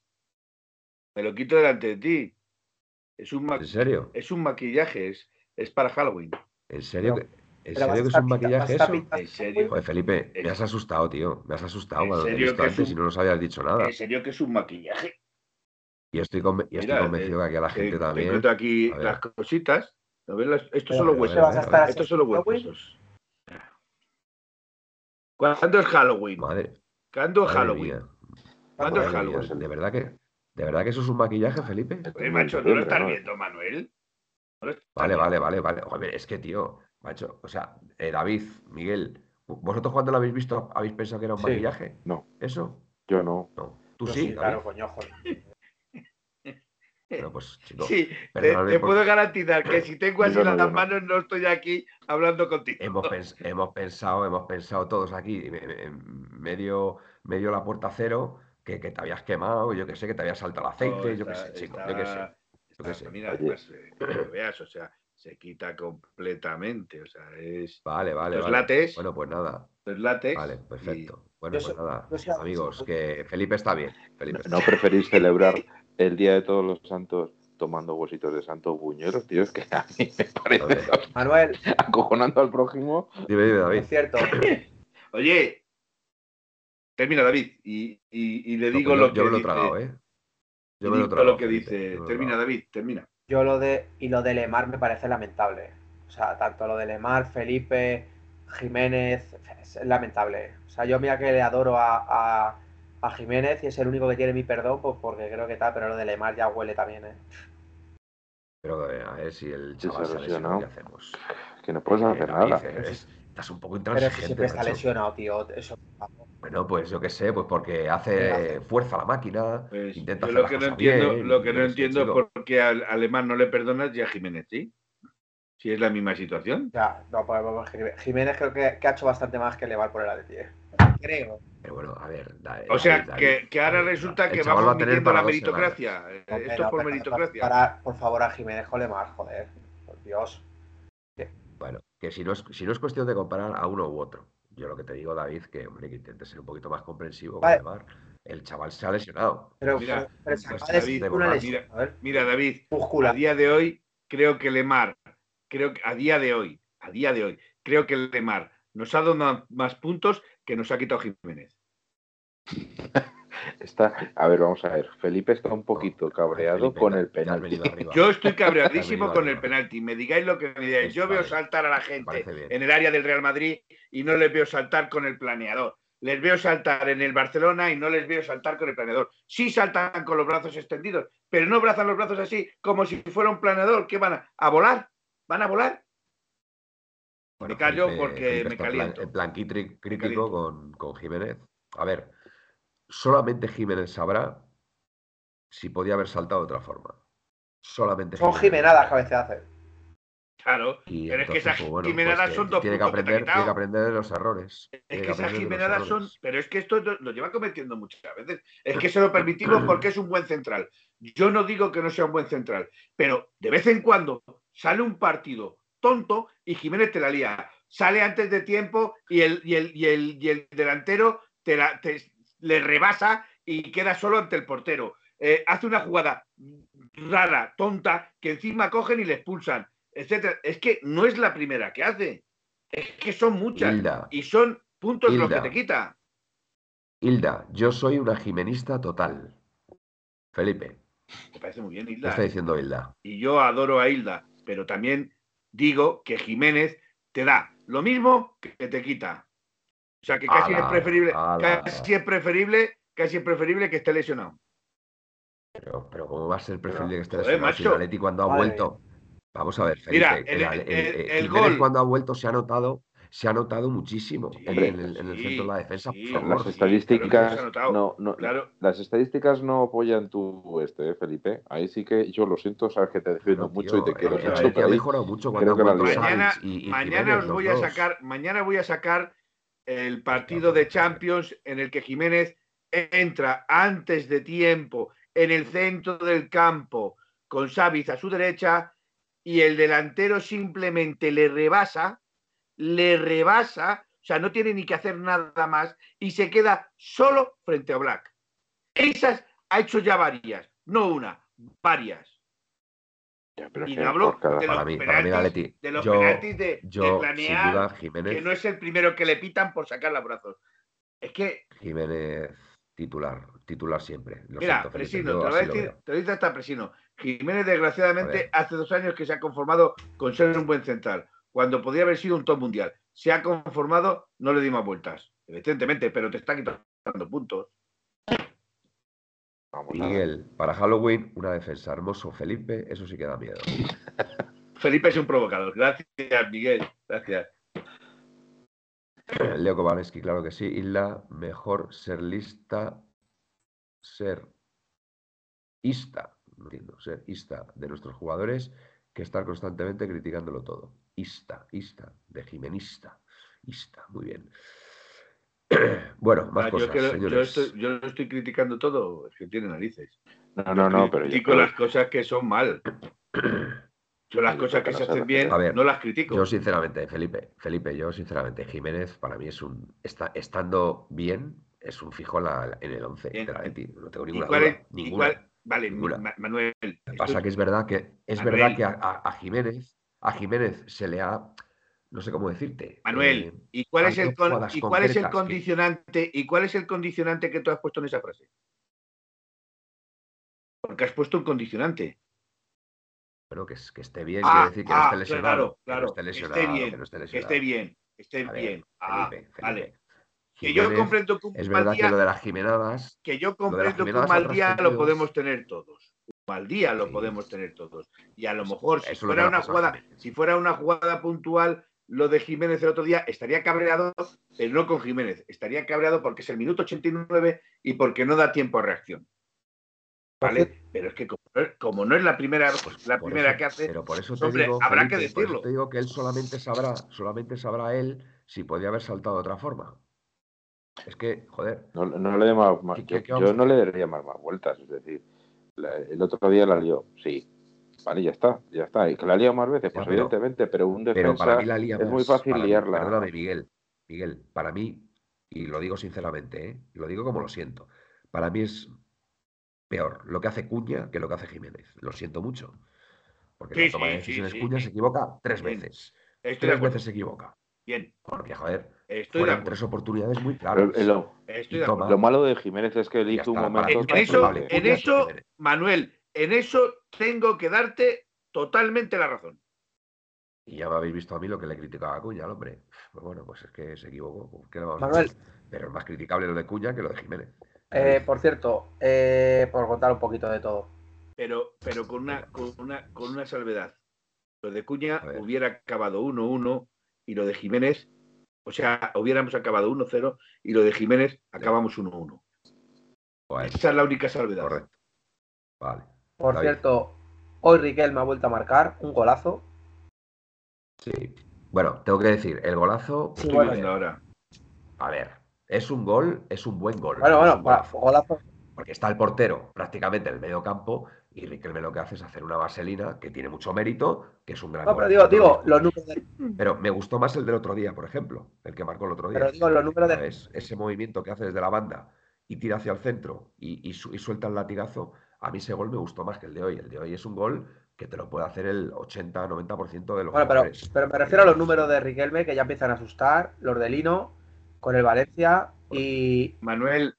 Me lo quito delante de ti. Es un, ¿En serio? es un maquillaje, es, es para Halloween. ¿En serio? Pero- ¿En serio a que es un pinta- maquillaje eso? pinta- En serio. Joder, Felipe, me has asustado, tío. Me has asustado ¿En cuando te he serio visto antes y no nos habías dicho nada. En serio que es un maquillaje. Y estoy, conven- y estoy Mira, convencido eh, que aquí a la Te- gente te también. encuentro aquí A ver. las cositas. ¿Lo ves? Las- Estos Pero- son los huesos. vas a Estos son los huesos. ¿Cuándo es Halloween? Madre, ¿Cuándo es Halloween? mía, ¿Cuándo es madre Halloween? ¿De verdad que, de verdad que eso es un maquillaje, Felipe? Oye, macho, ¿no lo estás viendo, Manuel? ¿No lo estás Vale, viendo? vale, vale, vale. Joder, es que, tío, macho, o sea, eh, David, Miguel, ¿vosotros cuando lo habéis visto habéis pensado que era un Sí. maquillaje? No. ¿Eso? Yo no. No. Tú Yo sí, claro, coño, joder. Pero pues, chico, Sí, te, perdóname te por- puedo garantizar que si tengo así no, las no. manos no estoy aquí hablando contigo. hemos, pens- hemos pensado, hemos pensado todos aquí, me- me- medio, medio la puerta cero, que, que te habías quemado, yo que sé, que te había saltado el aceite, yo qué está- sé, chico, está- yo qué sé. yo qué está- sé. Mira, además, eh, que lo veas, o sea, se quita completamente, o sea, es, Vale, vale, Los vale. látex. Bueno, pues nada, es látex. vale, y- perfecto. Bueno, pues nada, amigos, que Felipe está bien. Felipe está ¿No preferís celebrar el Día de Todos los Santos tomando huesitos de santo buñuelos, tío? Es que a mí me parece Manuel, acojonando al prójimo. Dime, dime, David. es cierto. Oye, termina David y, y- y le No, digo pues yo, lo que yo me lo he dice, tragado, ¿eh? Yo me lo tragado. lo que dice. yo lo Termina. David, termina. Yo lo de. Y lo de Lemar me parece lamentable. O sea, tanto lo de Lemar, Felipe, Jiménez. Es lamentable. O sea, yo mira que le adoro a, a, a Jiménez y es el único que tiene mi perdón, pues porque creo que tal, pero lo de Lemar ya huele también, ¿eh? Pero eh, a ver si el chaval se lesionado, ¿qué hacemos? Que no puedes Eh, hacer David, nada. eh, es- estás un poco Pero intransigente, siempre está macho. lesionado, tío. Eso. Bueno, pues yo qué sé, pues porque ¿Qué hace hace? fuerza la máquina, Pues, intenta hacer lo que no entiendo, bien, lo que no entiendo es por qué al alemán no le perdonas y a Jiménez, ¿sí? Si es la misma situación. Ya, no, pues, pues, Jiménez- Jiménez creo que, que ha hecho bastante más que Lemar por el Atleti. Creo. Pero bueno, a ver. da- O sea, que, ahora resulta que vamos va a tener para la meritocracia. Esto es por pero meritocracia. para- por favor, a Jiménez con Lemar, joder. Por Dios. Bueno, que si no, es, si no es cuestión de comparar a uno u otro. Yo lo que te digo, David, que hombre, que intentes ser un poquito más comprensivo con Vale. Lemar. El chaval se ha lesionado. Pero, Mira, pero pues, David, una lesión, a ver, Mira, David, a muscular. día de hoy, creo que Lemar, creo que a día de hoy, a día de hoy, creo que Lemar nos ha dado más puntos que nos ha quitado Jiménez. Está, a ver, vamos a ver. Felipe está un poquito cabreado Felipe, con el penalti. Yo estoy cabreadísimo con el penalti. Me digáis lo que me digáis. Es- Yo veo saltar a la gente en el área del Real Madrid y no les veo saltar con el planeador. Les veo saltar en el Barcelona y no les veo saltar con el planeador. Sí saltan con los brazos extendidos, pero no brazan los brazos así como si fuera un planeador. ¿Qué van a, a volar? ¿Van a volar? Bueno, me callo Felipe- porque Felipe me está en plan- caliento. Plan crítico caliento. con, con Jiménez. A ver, solamente Jiménez sabrá si podía haber saltado de otra forma. Solamente Son Jiménez. Jimenadas que a veces hace. Claro. Y Pero es que esas pues, bueno, Jimenadas pues, son que dos tiene que que aprender, tiene que aprender de los errores. Es Tiene que esas Jimenadas son. Pero es que esto lo lleva cometiendo muchas veces. Es que se lo permitimos porque es un buen central. Yo no digo que no sea un buen central, pero de vez en cuando sale un partido tonto y Jiménez te la lía. Sale antes de tiempo y el, y el, y el, y el delantero te la- te- le rebasa y queda solo ante el portero. Eh, hace una jugada rara, tonta, que encima cogen y le expulsan, etcétera. Es que no es la primera que hace. Es que son muchas. Hilda, Y son puntos los que Hilda. te quita. Hilda, yo soy una jimenista total. Felipe, Me parece muy bien, ¿qué Hilda. está diciendo Hilda? Y yo adoro a Hilda, pero también digo que Jiménez te da lo mismo que te quita. O sea que casi Ala, es preferible, ala. casi es preferible, casi es preferible que esté lesionado. Pero, pero ¿cómo va a ser preferible que esté joder, lesionado si. Atleti cuando ha vuelto? Vamos a ver, Felipe, Mira, el, el- Ale- el- el- el el Jiménez gol. cuando ha vuelto se ha notado, se ha notado muchísimo Sí, en, el, en el sí, centro de la defensa, sí, por favor. Las estadísticas no, no, Claro, las estadísticas no apoyan tu este, ¿eh, Felipe. Ahí sí que yo lo siento, sabes que te defiendo mucho y te tío, quiero Atleti pero ha mejorado mucho cuando creo han que mañana, y, y mañana os voy a sacar, mañana voy a sacar el partido de. Champions en el que Jiménez entra antes de tiempo en el centro del campo con Savic a su derecha y el delantero simplemente le rebasa, le rebasa, o sea, no tiene ni que hacer nada más y se queda solo frente a Black. Esas ha hecho ya varias, no una, varias. Ya, pero Y no hablo cada- de los mí, mí penaltis- de los yo, penaltis de, yo, planear, duda, que Jiménez, no es el primero que le pitan por sacar los brazos. Es que, Jiménez titular, titular siempre. Lo mira, siento, Presino, yo te lo decir, te lo dice hasta Presino. Jiménez, desgraciadamente, hace dos años que se ha conformado con ser un buen central, cuando podía haber sido un top mundial. Se ha conformado, no le di más vueltas, evidentemente, pero te está quitando puntos. Vamos. Miguel, para Halloween, una defensa hermoso, Felipe, eso sí que da miedo. Felipe es un provocador. Gracias, Miguel. Gracias. Leo Kowalski, claro que sí. Isla, mejor ser lista, ser ista, no entiendo, ser ista de nuestros jugadores que estar constantemente criticándolo todo. Ista, ista, de jimenista, ista, muy bien. Bueno, más Ah, yo, cosas, que- yo estoy, yo no estoy criticando todo, es que tiene narices. No, no, no, pero yo critico creo- las cosas que son mal. Yo las Yo cosas que se hacen bien, A ver, no las critico. Yo sinceramente, Felipe, Felipe, yo sinceramente, Jiménez para mí es un, está, estando bien, es un fijo en, la- en el 11 Bien. de la Leti, no tengo ¿Y ninguna cuál duda, ninguna. cuál- vale, ninguna. Manuel. Lo que estoy- pasa que es verdad que es Manuel. verdad que a, a- a Jiménez, a Jiménez se le ha, no sé cómo decirte. Manuel, eh, ¿y cuál es el con- y cuál es el concretas que- condicionante y cuál es el condicionante que tú has puesto en esa frase? Porque has puesto un condicionante. bueno, que, que esté bien, Ah, quiere decir que no ah, esté lesionado. claro, que no claro, esté que lesionado, bien, que no esté Que lesionado. esté bien, que esté ver, bien. Ah, Felipe, Felipe. vale. Que yo comprendo que un Es mal verdad que día, lo de las Jimenadas, que yo comprendo que un mal día lo podemos tener todos. Mal día lo Sí. podemos tener todos. Y a lo mejor si Eso fuera una jugada, Jiménez. si fuera una jugada puntual, lo de Jiménez el otro día estaría cabreado, pero no con Jiménez. Estaría cabreado porque es el minuto 89 y porque no da tiempo a reacción. ¿Vale? Pero es que como, no es- como no es la primera, Pues la primera eso- que hace, Pero por eso te hombre, digo, habrá que Felipe, decirlo. te digo que él solamente sabrá, solamente sabrá él si podía haber saltado de otra forma. Es que, joder, No, no le dé más, más- ¿Qué- yo, qué- qué vamos yo a no le daría más, más vueltas. Es decir, la- el otro día la lió, sí. Vale, ya está, ya está. Y que la lió más veces, pues pero- evidentemente, pero un pero defensa para mí la lía es muy fácil para mí, liarla. Perdóname, Miguel, Miguel, para mí, y lo digo sinceramente, ¿eh? lo digo como lo siento, para mí es peor lo que hace Cuña que lo que hace Jiménez. Lo siento mucho. Porque Sí, la toma de sí, decisiones sí, Cuña sí. se equivoca tres veces. estoy Tres veces se equivoca. Bien, Porque, joder, estoy fueron tres oportunidades muy claras. lo, malo de Jiménez es que hizo un momento. En eso, en eso. Manuel, en eso tengo que darte totalmente la razón. Y ya me habéis visto a mí lo que le criticaba a Cuña al hombre. Pues bueno, pues es que se equivocó. pues, ¿qué le vamos a Manuel. Pero es más criticable lo de Cuña que lo de Jiménez. Eh, por cierto, eh, por contar un poquito de todo. pero, pero con, una, con, una, con una salvedad. Lo de Cuña hubiera acabado 1-1 y lo de Jiménez, o sea, hubiéramos acabado 1-0 y lo de Jiménez acabamos 1-1. Pues, Esa es la única salvedad. correcto. Vale. Por David. cierto, hoy Riquelme ha vuelto a marcar un golazo. Sí. Bueno, tengo que decir, el golazo, Sí, Estoy bueno, viendo ahora. a ver, es un gol, es un buen gol. Bueno, bueno, golazo. golazo. Porque está el portero prácticamente en el medio campo y Riquelme lo que hace es hacer una vaselina que tiene mucho mérito, que es un gran No, pero digo, los números de, Pero me gustó más el del otro día, por ejemplo, el que marcó el otro día. pero digo, los números de. Ese movimiento que hace desde la banda y tira hacia el centro y, y su- y suelta el latigazo, a mí ese gol me gustó más que el de hoy. El de hoy es un gol que te lo puede hacer el 80-90% de los Bueno, pero me refiero a los números de Riquelme que ya empiezan a asustar, los de Lino, con el Valencia y Manuel,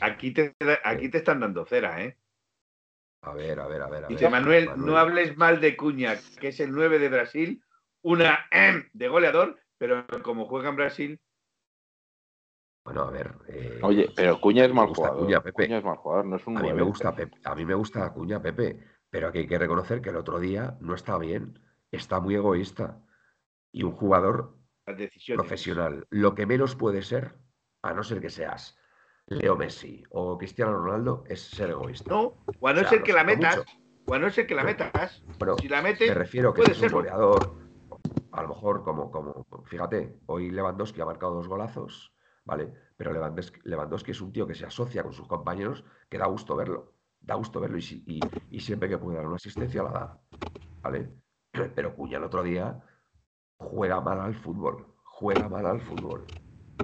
aquí te, aquí te están dando cera, ¿eh? A ver, a ver, a ver. a Dice ver, Manuel, no hables mal de Cuña, que es el 9 de Brasil, una em de goleador, pero como juega en Brasil, Bueno, a ver. eh, Oye, pero Cuña es mal gusta jugador. Cuña, Pepe. Cuña es mal jugador, no es un A mí me gusta Pepe, a mí me gusta Cuña Pepe, pero aquí hay que reconocer que el otro día no está bien, está muy egoísta. Y un jugador profesional, lo que menos puede ser, a no ser que seas Leo Messi o Cristiano Ronaldo, es ser egoísta. No, o a no O sea, ser lo que la metas, mucho. o a no ser que la metas. Si la me metes, refiero que puede es un serlo. goleador, a lo mejor como, como, fíjate, hoy Lewandowski ha marcado dos golazos, ¿vale? Pero Lewandowski, Lewandowski es un tío que se asocia con sus compañeros, que da gusto verlo, da gusto verlo y, y siempre que puede dar una asistencia la da, ¿vale? Pero Cuña el otro día juega mal al fútbol, juega mal al fútbol,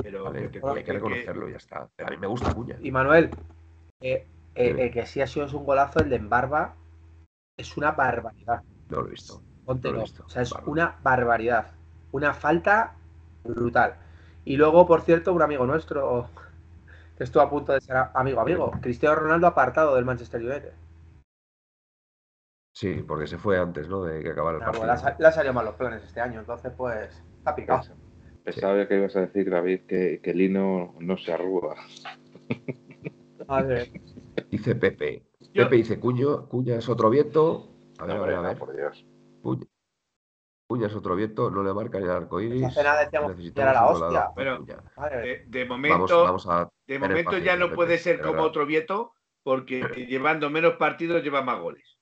pero que hay que que- reconocerlo y ya está. A mí me gusta Cuña. Y Manuel, eh, eh, el que sí ha sido es un golazo el de Embarba, es una barbaridad. No lo he visto. No lo he visto. O sea, es una barbaridad. Una falta brutal. Y luego, por cierto, un amigo nuestro que estuvo a punto de ser amigo, amigo, Cristiano Ronaldo apartado del Manchester United. Sí, porque se fue antes, ¿no? De que acabara el pues partido. le, han salido mal los planes este año, entonces pues está picado. Pensaba que ibas a decir, David, que, que Lino no se arruga. Madre. Dice Pepe. Yo- Pepe dice Cuño, Cuña es otro viento. A ver, No, a ver, a ver. por Dios. Cuña. Cuña es otro viento, no le marca ni el arco iris. Decíamos que era la hostia. Pero-. De, momento, vamos a. de tener momento ya no Pepe, puede ser como otro Vieto, porque llevando menos partidos lleva más goles.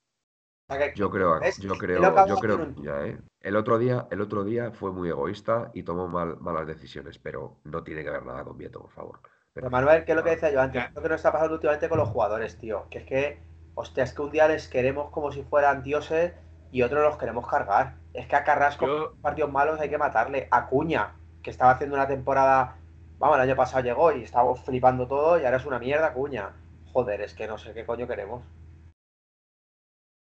Que- Yo creo, ¿Ves? yo creo, yo creo Cuña, ¿eh? El otro día, el otro día fue muy egoísta y tomó mal, malas decisiones, pero no tiene que ver nada con Vieto, por favor. Pero Manuel, que es lo que decía yo antes, Ya. lo que nos está pasando últimamente con los jugadores, tío. Que es que, hostia, es que un día les queremos como si fueran dioses y otros los queremos cargar. Es que a Carrasco, Yo- partidos malos hay que matarle. A Cuña, que estaba haciendo una temporada, vamos, el año pasado llegó y estábamos flipando todo y ahora es una mierda, Cuña. Joder, es que no sé qué coño queremos.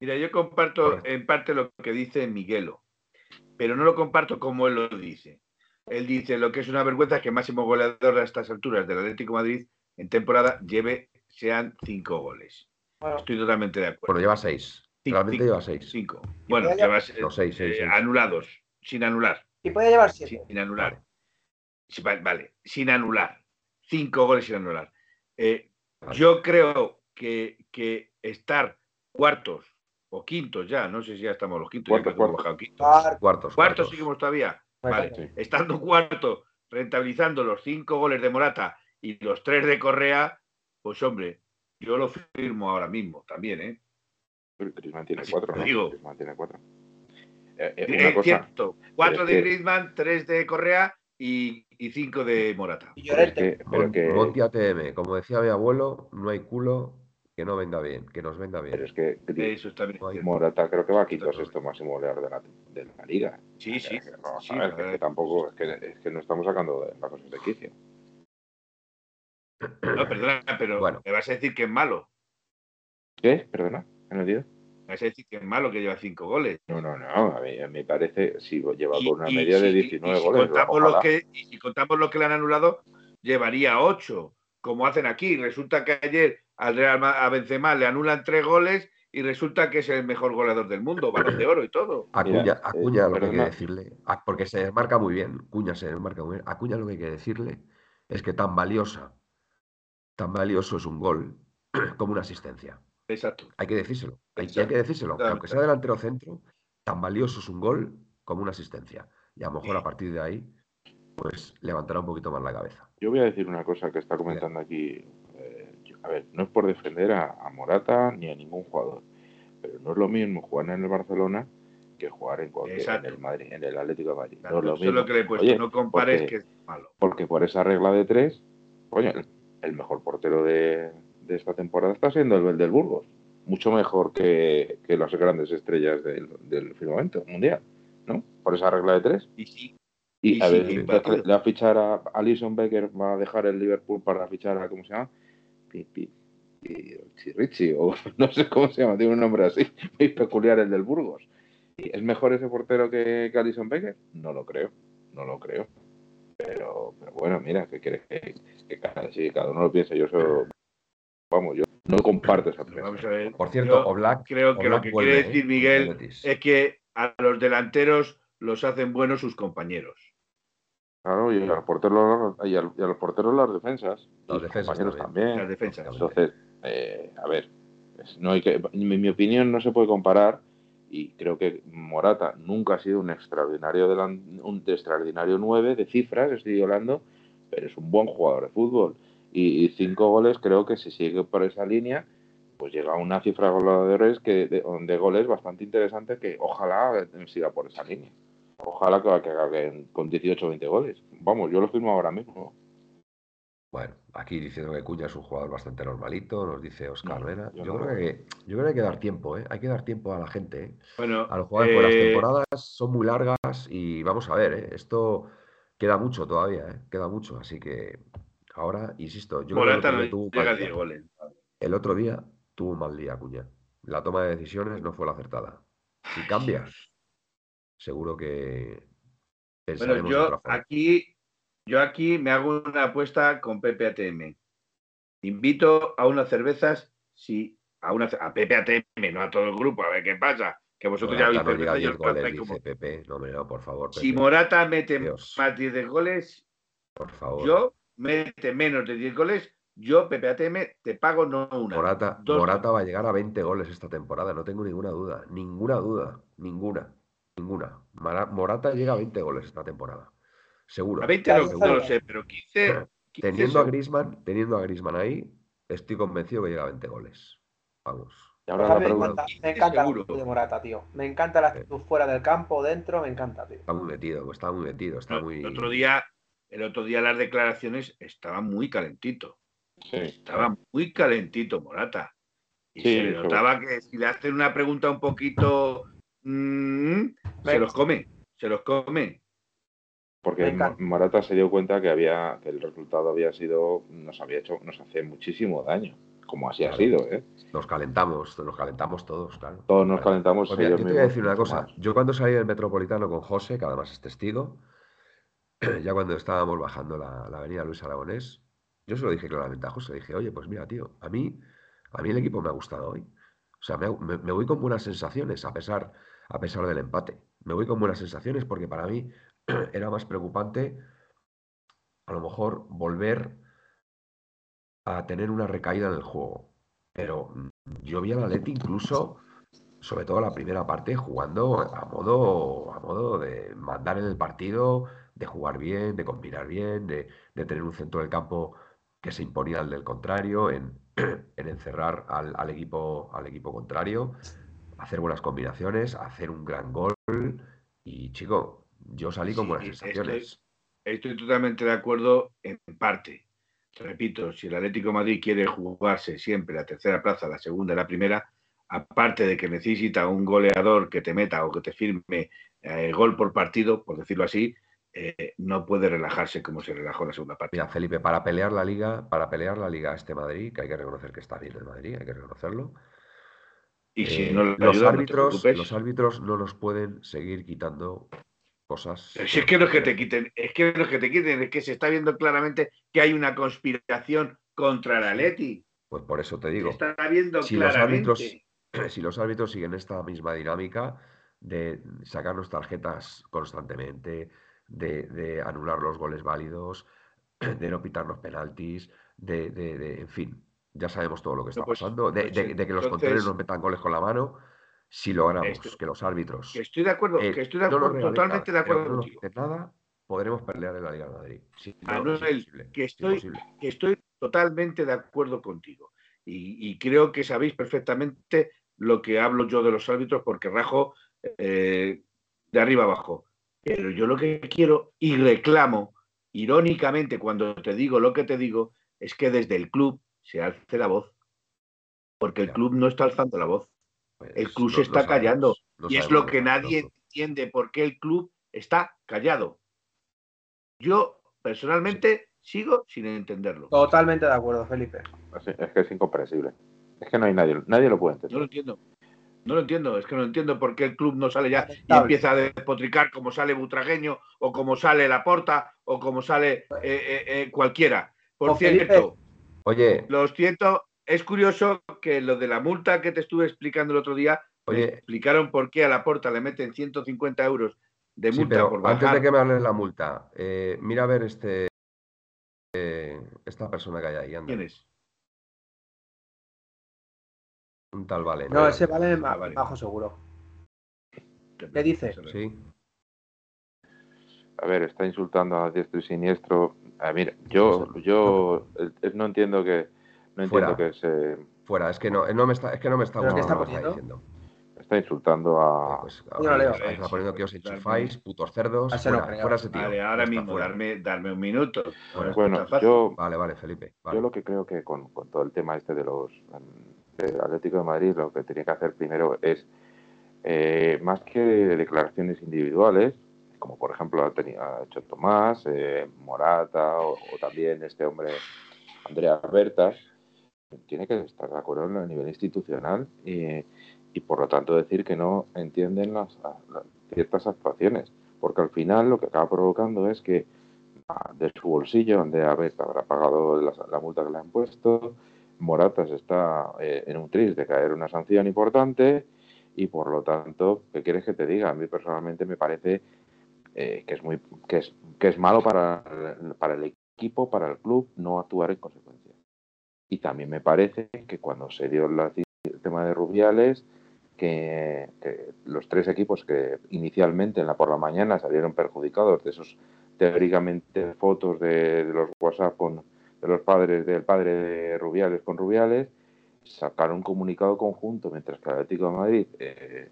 Mira, yo comparto en parte lo que dice Miguelo, pero no lo comparto como él lo dice. Él dice lo que es una vergüenza es que el máximo goleador a estas alturas del Atlético de Madrid en temporada lleve sean cinco goles. Bueno, Estoy totalmente de acuerdo. Bueno, lleva seis. Sí, Realmente lleva seis. Cinco. Bueno, eh, No, seis, seis, eh, seis. anulados, sin anular. y puede llevar siete. Sin anular. Vale. Sí, va- vale, sin anular. Cinco goles sin anular. Eh, Vale. Yo creo que, que estar cuartos o quintos ya, no sé si ya estamos los quintos, ya Cuartos, creo que hemos cuartos. bajado quintos. Cuarto, Cuartos. Cuartos seguimos todavía. Vale. Sí. Estando cuarto, rentabilizando los cinco goles de Morata y los tres de Correa, pues hombre, yo lo firmo ahora mismo también, ¿eh? Griezmann tiene Así cuatro, ¿no? digo. Griezmann tiene cuatro. Eh, eh, cosa, cierto, cuatro de que- Griezmann, tres de Correa y, y cinco de Morata. y pero que, pero que, Monti ATM, como decía mi abuelo, no hay culo que no venga bien, que nos venga bien. pero es que Eso está bien. No. Morata creo que va a quinto sexto máximo goleador de la, de la liga. Sí, sí. Que ver, la que tampoco, es que, es que no estamos sacando de- las cosas de quicio. No, perdona, pero Bueno. me vas a decir que es malo. ¿Qué? Perdona, ¿he entendido? Me vas a decir que es malo que lleva cinco goles. No, no, no, a mí, me parece, si lleva Y- por una y media de si- y 19 si goles, contamos los que, y si contamos los que le han anulado, llevaría ocho, como hacen aquí. Resulta que ayer al Real a Benzema le anulan tres goles y resulta que es el mejor goleador del mundo, balón de oro y todo. A Mira, Cuña, a eh, lo que hay que decirle, a- porque se desmarca muy bien, Cuña se desmarca muy bien, a Cuña lo que hay que decirle es que tan valiosa, tan valioso es un gol como una asistencia. Exacto. Hay que decírselo, hay, que decírselo, que aunque sea delantero centro, tan valioso es un gol como una asistencia. Y a lo mejor Sí. a partir de ahí, pues levantará un poquito más la cabeza. Yo voy a decir una cosa que está comentando aquí. A ver, no es por defender a, a Morata ni a ningún jugador, pero no es lo mismo jugar en el Barcelona que jugar en, cualquier, en el Madrid, en el Atlético de Madrid. Claro, no es lo mismo. lo que le he puesto. Oye, no compares porque- que es malo. Porque por esa regla de tres, coño, el, el mejor portero de, de esta temporada está siendo el del Burgos. Mucho mejor que, que las grandes estrellas del, del firmamento mundial, ¿no? Por esa regla de tres. Y sí, Y Y a sí, ver, le, va a fichar a Alison Becker, va a dejar el Liverpool para fichar a, ¿cómo se llama? Pi- pi- Chirrichi, o no sé cómo se llama, tiene un nombre así, muy peculiar el del Burgos. ¿Y ¿Es mejor ese portero que, que Alison Becker? No lo creo, no lo creo. Pero, pero bueno, mira, que quieres que, que cada, sí, cada uno lo piense. Yo eso, vamos, yo no comparto esa ver. Por cierto, Yo Oblak, creo que lo que vuelve, quiere decir ¿eh? Miguel es que a los delanteros los hacen buenos sus compañeros. Claro, y a los porteros, y a, los porteros las defensas. los defensas también. también. Las defensas. Entonces, eh, a ver, no hay que, en mi opinión no se puede comparar y creo que Morata nunca ha sido un extraordinario delan- un extraordinario 9 de cifras, estoy hablando, pero es un buen jugador de fútbol y, y cinco goles creo que si sigue por esa línea pues llega a una cifra de goleadores que de, de goles bastante interesante que ojalá siga por esa línea. Ojalá que, que acabe con 18 o 20 goles. Vamos, yo lo firmo ahora mismo. Bueno, aquí diciendo que Cuña es un jugador bastante normalito, nos dice Oscar No, Vera. yo Yo, no creo que, yo creo que hay que dar tiempo, ¿eh? Hay que dar tiempo a la gente, ¿eh? Bueno, A los jugadores, las eh, temporadas son muy largas y vamos a ver, ¿eh? Esto queda mucho todavía, ¿eh? Queda mucho, así que ahora, insisto, yo creo que el Morata otro no día tuvo llega a mal 10 día. goles. El otro día tuvo un mal día, Cuña. la toma de decisiones no fue la acertada. Si cambias, seguro que Bueno, pensaremos otra yo forma. aquí, yo aquí me hago una apuesta con Pepe ATM. Invito a unas cervezas, si a una a Pepe ATM, no a todo el grupo, a ver qué pasa. Que vosotros ya habéis no llega a 10 cerveza y os goles, como- dice Pepe. No, no, por favor, Si Morata mete Dios. más de 10 goles, por favor. yo mete menos de 10 goles, yo, Pepe ATM, te pago no una. Morata, dos. Morata va a llegar a 20 goles esta temporada, no tengo ninguna duda. Ninguna duda. Ninguna. Ninguna. Morata llega a 20 goles esta temporada. Seguro. A 20 no, seguro. no lo sé, pero 15. 15 Teniendo a. Griezmann, teniendo a Griezmann ahí, estoy convencido que llega a 20 goles. Vamos. Y ahora la me encanta, me encanta la actitud de Morata, tío. Me encanta la actitud fuera del campo, dentro, me encanta, tío. Está muy metido, está muy metido, está muy. El otro día, el otro día las declaraciones estaban muy calentito. sí, Estaba muy calentito Morata. Y Sí, se notaba que si le hacen una pregunta un poquito. Mm, se los come. Se los come. porque Morata se dio cuenta que había que el resultado había sido nos había hecho nos hacía muchísimo daño, como así ha sido, ¿eh? Nos calentamos, nos calentamos todos, claro. Todos nos calentamos. Pues mira, yo te voy a decir una cosa. más. Yo cuando salí del Metropolitano con José, que además es testigo, ya cuando estábamos bajando la, la avenida Luis Aragonés, yo se lo dije claramente a José. Dije, oye, pues mira, tío, a mí, a mí el equipo me ha gustado hoy. O sea, me, me- me voy con buenas sensaciones a pesar, a pesar del empate. Me voy con buenas sensaciones porque para mí era más preocupante a lo mejor volver a tener una recaída en el juego. Pero mm, yo vi al Atleti incluso, sobre todo la primera parte, jugando a modo, a modo de mandar en el partido, de jugar bien, de combinar bien, de, de tener un centro del campo que se imponía al del contrario, en, en encerrar al, al equipo, al equipo contrario, hacer buenas combinaciones, hacer un gran gol. Y chico, yo salí con Sí, buenas estoy- sensaciones. Estoy totalmente de acuerdo en parte. Repito, si el Atlético de Madrid quiere jugarse siempre la tercera plaza, la segunda y la primera, aparte de que necesita un goleador que te meta o que te firme eh, gol por partido, por decirlo así, eh, no puede relajarse como se relajó en la segunda parte. Mira, Felipe, para pelear la liga, para pelear la liga este Madrid, que hay que reconocer que está bien el Madrid, hay que reconocerlo. Y si eh, no los ayuda, no árbitros, preocupes. los árbitros no nos pueden seguir quitando cosas. Pero si es que no es que te quiten, es que no es que te quiten, es que se está viendo claramente que hay una conspiración contra el Atleti. Pues por eso te Se digo, está viendo si los claramente. árbitros, si los árbitros siguen esta misma dinámica de sacarnos tarjetas constantemente, de, de anular los goles válidos, de no pitarnos penaltis, de, de- de- en fin, ya sabemos todo lo que está No, pues- pasando, de, pues de- de que los entonces- contrarios nos metan goles con la mano, si logramos Esto- que los árbitros Que estoy de acuerdo, eh, que estoy de no acuerdo, regalen totalmente de nada, acuerdo no contigo. nada, podremos pelear en la Liga de Madrid. Si no, Manuel, es imposible, que es estoy- imposible. que estoy totalmente de acuerdo contigo. Y, y creo que sabéis perfectamente lo que hablo yo de los árbitros, porque rajo eh, de arriba abajo. Pero yo lo que quiero y reclamo, irónicamente, cuando te digo lo que te digo, es que desde el club se alce la voz. Porque el Ya. club no está alzando la voz. Pues, el club se está sabemos, callando. no y es lo que nadie pasando. entiende por qué el club está callado. Yo, personalmente, sigo sin entenderlo. Totalmente de acuerdo, Felipe. Es que es incomprensible. Es que no hay nadie, nadie lo puede No lo entender. entiendo. No lo entiendo, es que no entiendo por qué el club no sale ya y empieza a despotricar como sale Butragueño o como sale Laporta o como sale eh, eh, eh, cualquiera. Por O Felipe. Oye, lo siento, es curioso que lo de la multa que te estuve explicando el otro día, me explicaron por qué a Laporta le meten 150 euros de sí, multa pero por antes bajar. de que me hables la multa, eh, mira a ver este eh, esta persona que hay ahí, anda. ¿Quién es? Un tal Vale. No, ese vale Ah, vale. bajo seguro. ¿Qué dice? Sí, A ver, está insultando a diestro y siniestro. Ah, mira, yo, yo eh, eh, no entiendo que no entiendo Fuera. que se fuera, es que no, no me está, es que no me está ¿Pero qué gustando está está diciendo. está insultando a. Pues, Yo lo leo. está, está poniendo que os enchufáis, putos cerdos, Ah, fuera, ese tío. Vale, ahora está, mismo, darme, darme un minuto. Bueno, Está yo, Vale, vale, Felipe. vale. yo lo que creo que con, con todo el tema este de los mm, del Atlético de Madrid, lo que tenía que hacer primero es eh, más que declaraciones individuales, como por ejemplo ha, tenido, ha hecho Tomás, eh, Morata o, o también este hombre Andrea Bertas, tiene que estar de acuerdo a nivel institucional y, y por lo tanto decir que no entienden las, las, ciertas actuaciones, porque al final lo que acaba provocando es que ah, de su bolsillo, donde a ver, habrá pagado la, la, multa que le han puesto, Moratas está eh, en un tris de caer una sanción importante y por lo tanto, ¿qué quieres que te diga? A mí personalmente me parece eh, que es muy que es, que es malo para, para el equipo, para el club, no actuar en consecuencia. Y también me parece que cuando se dio el tema de Rubiales, que, los tres equipos que inicialmente en la por la mañana salieron perjudicados de esos teóricamente fotos de, de los WhatsApp con de los padres del padre de Rubiales con Rubiales sacaron un comunicado conjunto mientras que el Atlético de Madrid eh,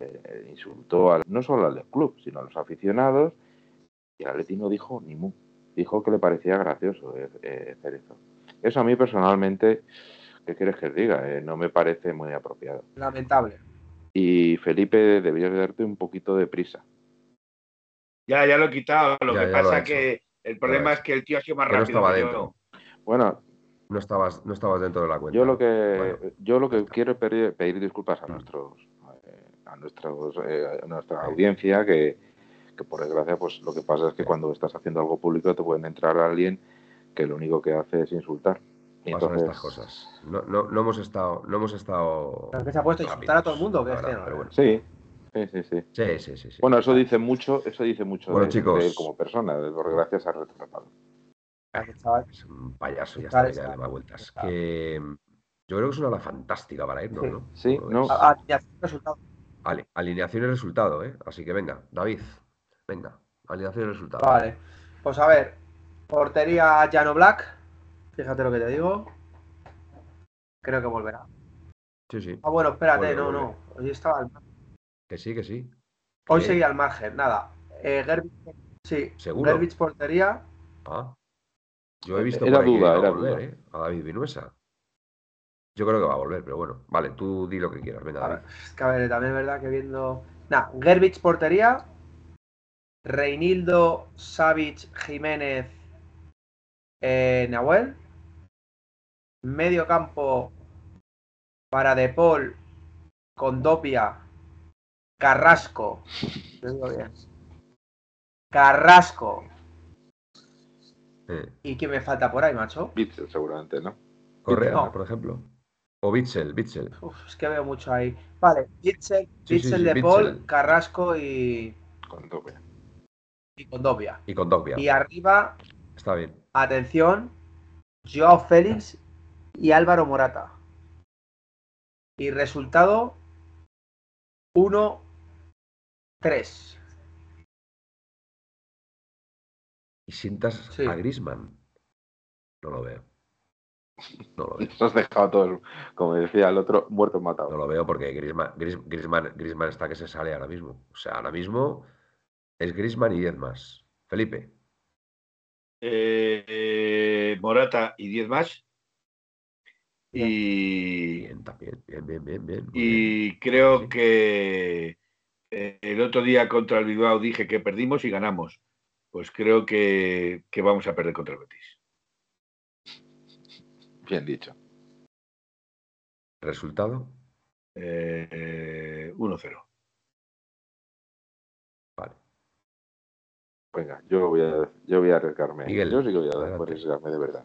eh, insultó al, no solo al del club sino a los aficionados y el Atlético no dijo ni mu dijo que le parecía gracioso eh, hacer eso eso a mí personalmente ¿qué quieres que diga? Eh, no me parece muy apropiado. Lamentable. Y Felipe, deberías darte un poquito de prisa. Ya, ya lo he quitado. Lo ya, que ya pasa que el problema es que el tío ha sido más Pero rápido. no estaba dentro. Bueno, No estabas, no estabas dentro de la cuenta. yo lo que Bueno. yo lo que quiero es pedir, pedir disculpas a Mm. nuestros eh, a nuestros eh, a nuestra audiencia que, que por desgracia pues lo que pasa es que cuando estás haciendo algo público te pueden entrar a alguien que lo único que hace es insultar. Y Pasan entonces, estas cosas. No, no, no hemos estado, no hemos estado. Pero es que se ha puesto a insultar a todo el mundo, que la es verdad, que no. pero bueno. Sí, sí, sí, sí. Sí, sí, sí. Bueno, eso dice mucho, eso dice mucho Bueno, de, chicos. de él como persona, de por desgracia se ha retratado. Gracias, chaval. Es un payaso, ya Está, ya le da vueltas. Que yo creo que es una hora fantástica para irnos, Sí. ¿no? Sí, ¿Cómo lo no. ves? A- a- ya, resultado. Ale- alineación y resultado, ¿eh? Así que venga, David, venga, alineación y resultado. Vale. Pues a ver. Portería Llano Black. Fíjate lo que te digo. Creo que volverá. Sí, sí, Ah, bueno, espérate, Vuelve, no, vuelve. no. Hoy estaba al margen. que sí, que sí. Hoy ¿Qué? seguía al margen, nada. Eh, Gerbich, sí. ¿Seguro? Gerbich portería. Ah. Yo he visto Era por ahí que duda, era volver, duda. ¿eh? A David Vinuesa. Yo creo que va a volver, pero bueno. Vale, tú di lo que quieras, venga, A ver, es que a ver, también es verdad que viendo. Nah, Gerbich portería. Reinildo, Savic, Jiménez, eh, Nahuel. Medio campo para De Paul, Condopia, Carrasco. Lo digo bien. Carrasco. Eh, ¿Y quién me falta por ahí, macho? Bitzel, seguramente, ¿no? Correa, No. por ejemplo. O Bitzel, Bitzel. Uf, es que veo mucho ahí. Vale, Bitzel, Sí, sí, Bitzel sí, De Bitzel. Paul, Carrasco y, Con tope. y. Y. Y arriba, Está bien. atención, Joao Félix y Álvaro Morata. Y resultado 1-3. ¿Y sientas Sí. a Grisman? No lo veo. No lo veo. Nos has dejado todos, como decía el otro, muertos No matados. lo veo porque Griezmann, Gris- Griezmann, Griezmann está que se sale ahora mismo. O sea, ahora mismo es Griezmann y 10 más. Felipe. Eh, eh, Morata y 10 más. Y, Bien, también. Bien, bien, bien, bien. y creo Sí. que eh, el otro día contra el Bilbao dije que perdimos y ganamos. Pues creo que, que vamos a perder contra el Betis. Bien dicho. ¿Resultado? Eh, eh, 1-0. Vale. Venga, yo voy a, yo voy a arriesgarme. Miguel, yo sí que voy a arriesgarme de verdad.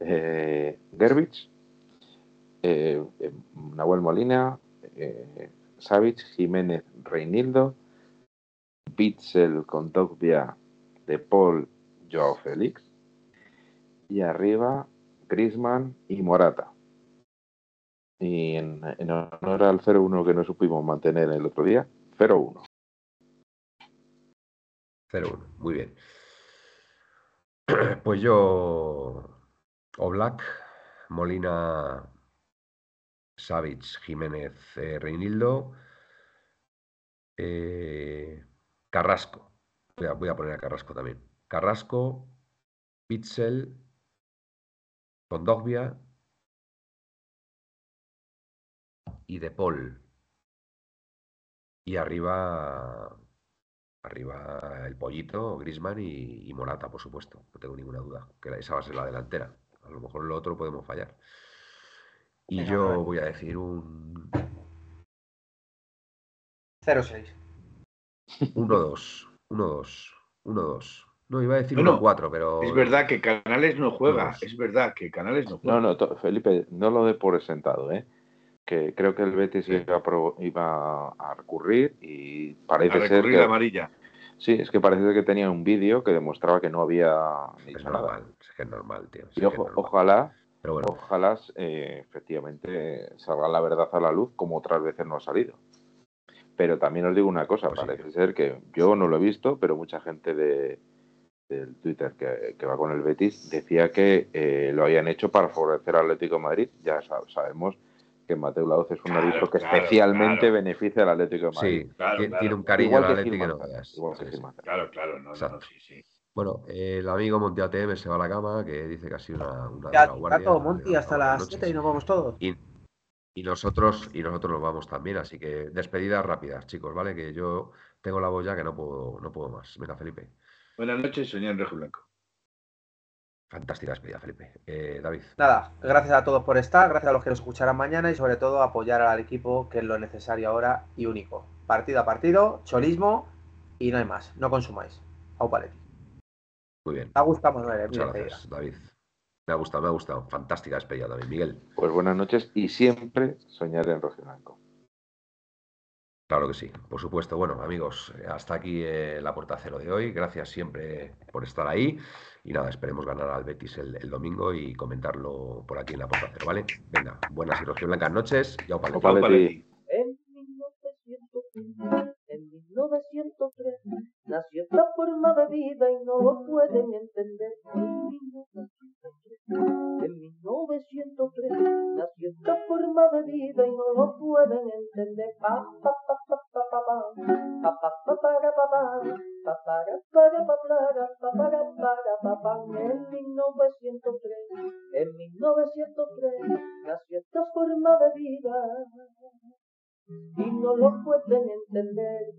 Eh, Gerbich, eh, eh, Nahuel Molina, eh, Savic, Jiménez, Reinildo, Bitzel, Contogbia, De Paul, Joao Félix. Y arriba, Grisman y Morata. Y en, en honor al 0-1 que no supimos mantener el otro día, 0-1. 0-1. Muy bien. Pues yo. Oblak, Molina, Savic, Jiménez, eh, Reinildo, eh, Carrasco. Voy a, voy a poner a Carrasco también. Carrasco, Pitzel, Condogbia y De Paul. Y arriba Arriba el pollito, Grisman y, y Morata, por supuesto. No tengo ninguna duda. Que esa va a ser la delantera. A lo mejor lo otro podemos fallar. Y Venga, yo voy a decir un 0-6. 1-2. 1-2. 1-2. No, iba a decir Bueno, 1-4, pero. Es verdad que Canales no juega, es verdad que Canales no juega. No, no, Felipe, no lo dé por sentado, ¿eh? Que creo que el Betis Sí. iba, a pro- iba a recurrir y a parece ser recurrir que... la amarilla. Sí, es que parece que tenía un vídeo que demostraba que no había Es nada. normal. Es que es normal, tío. es Y es ojo- normal. ojalá, Pero bueno, ojalá eh, efectivamente salga la verdad a la luz como otras veces no ha salido. Pero también os digo una cosa, Pues sí. parece ser que yo no lo he visto, pero mucha gente de del Twitter que, que va con el Betis decía que eh, lo habían hecho para favorecer al Atlético de Madrid. Ya sab- sabemos que Mateo Laoz es un Claro, árbitro que claro, especialmente claro. beneficia al Atlético de Madrid. sí, claro, ti- claro. tiene un cariño Igual al que Atleti que no veas. igual que sí. Claro, claro, no, no, no, Exacto. sí, sí. Bueno, eh, el amigo Monti ATM se va a la cama, que dice que ha sido una, una Ya, guardia. Tato, Monty, Buenas hasta las noches. 7 y nos vamos todos. Y, y nosotros, y nosotros nos vamos también, así que despedidas rápidas, chicos, ¿vale? Que yo tengo la voz ya que no puedo, no puedo más. Venga, Felipe. Buenas noches, soñar en Rejo Blanco. Fantástica despedida, Felipe. Eh, David. Nada, gracias a todos por estar, gracias a los que nos escucharán mañana y sobre todo apoyar al equipo, que es lo necesario ahora y único. Partido a partido, cholismo y no hay más. No consumáis. Au paleti. Muy bien. Te gusta, Manuel, eh, Muchas gracias, David. Me ha gustado, me ha gustado. Fantástica despedida también, Miguel. Pues buenas noches y siempre soñar en rojo y blanco. Claro que sí, por supuesto. Bueno, amigos, hasta aquí eh, la puerta cero de hoy. Gracias siempre por estar ahí. Y nada, esperemos ganar al Betis el, el domingo y comentarlo por aquí en la puerta cero, ¿vale? Venga, buenas y rojiblancas noches. Y au paleti. Au paleti. En 1903, en 1903, nació esta forma de vida y no lo pueden entender. En 1903, en 1903, nació esta forma de vida y no lo pueden entender. Pa, pa, pa, pa, pa, pa, pa, pa, pa, pa, pa, pa, pa, pa, pa, pa. En 1903, en 1903, nació esta forma de vida y no lo pueden entender.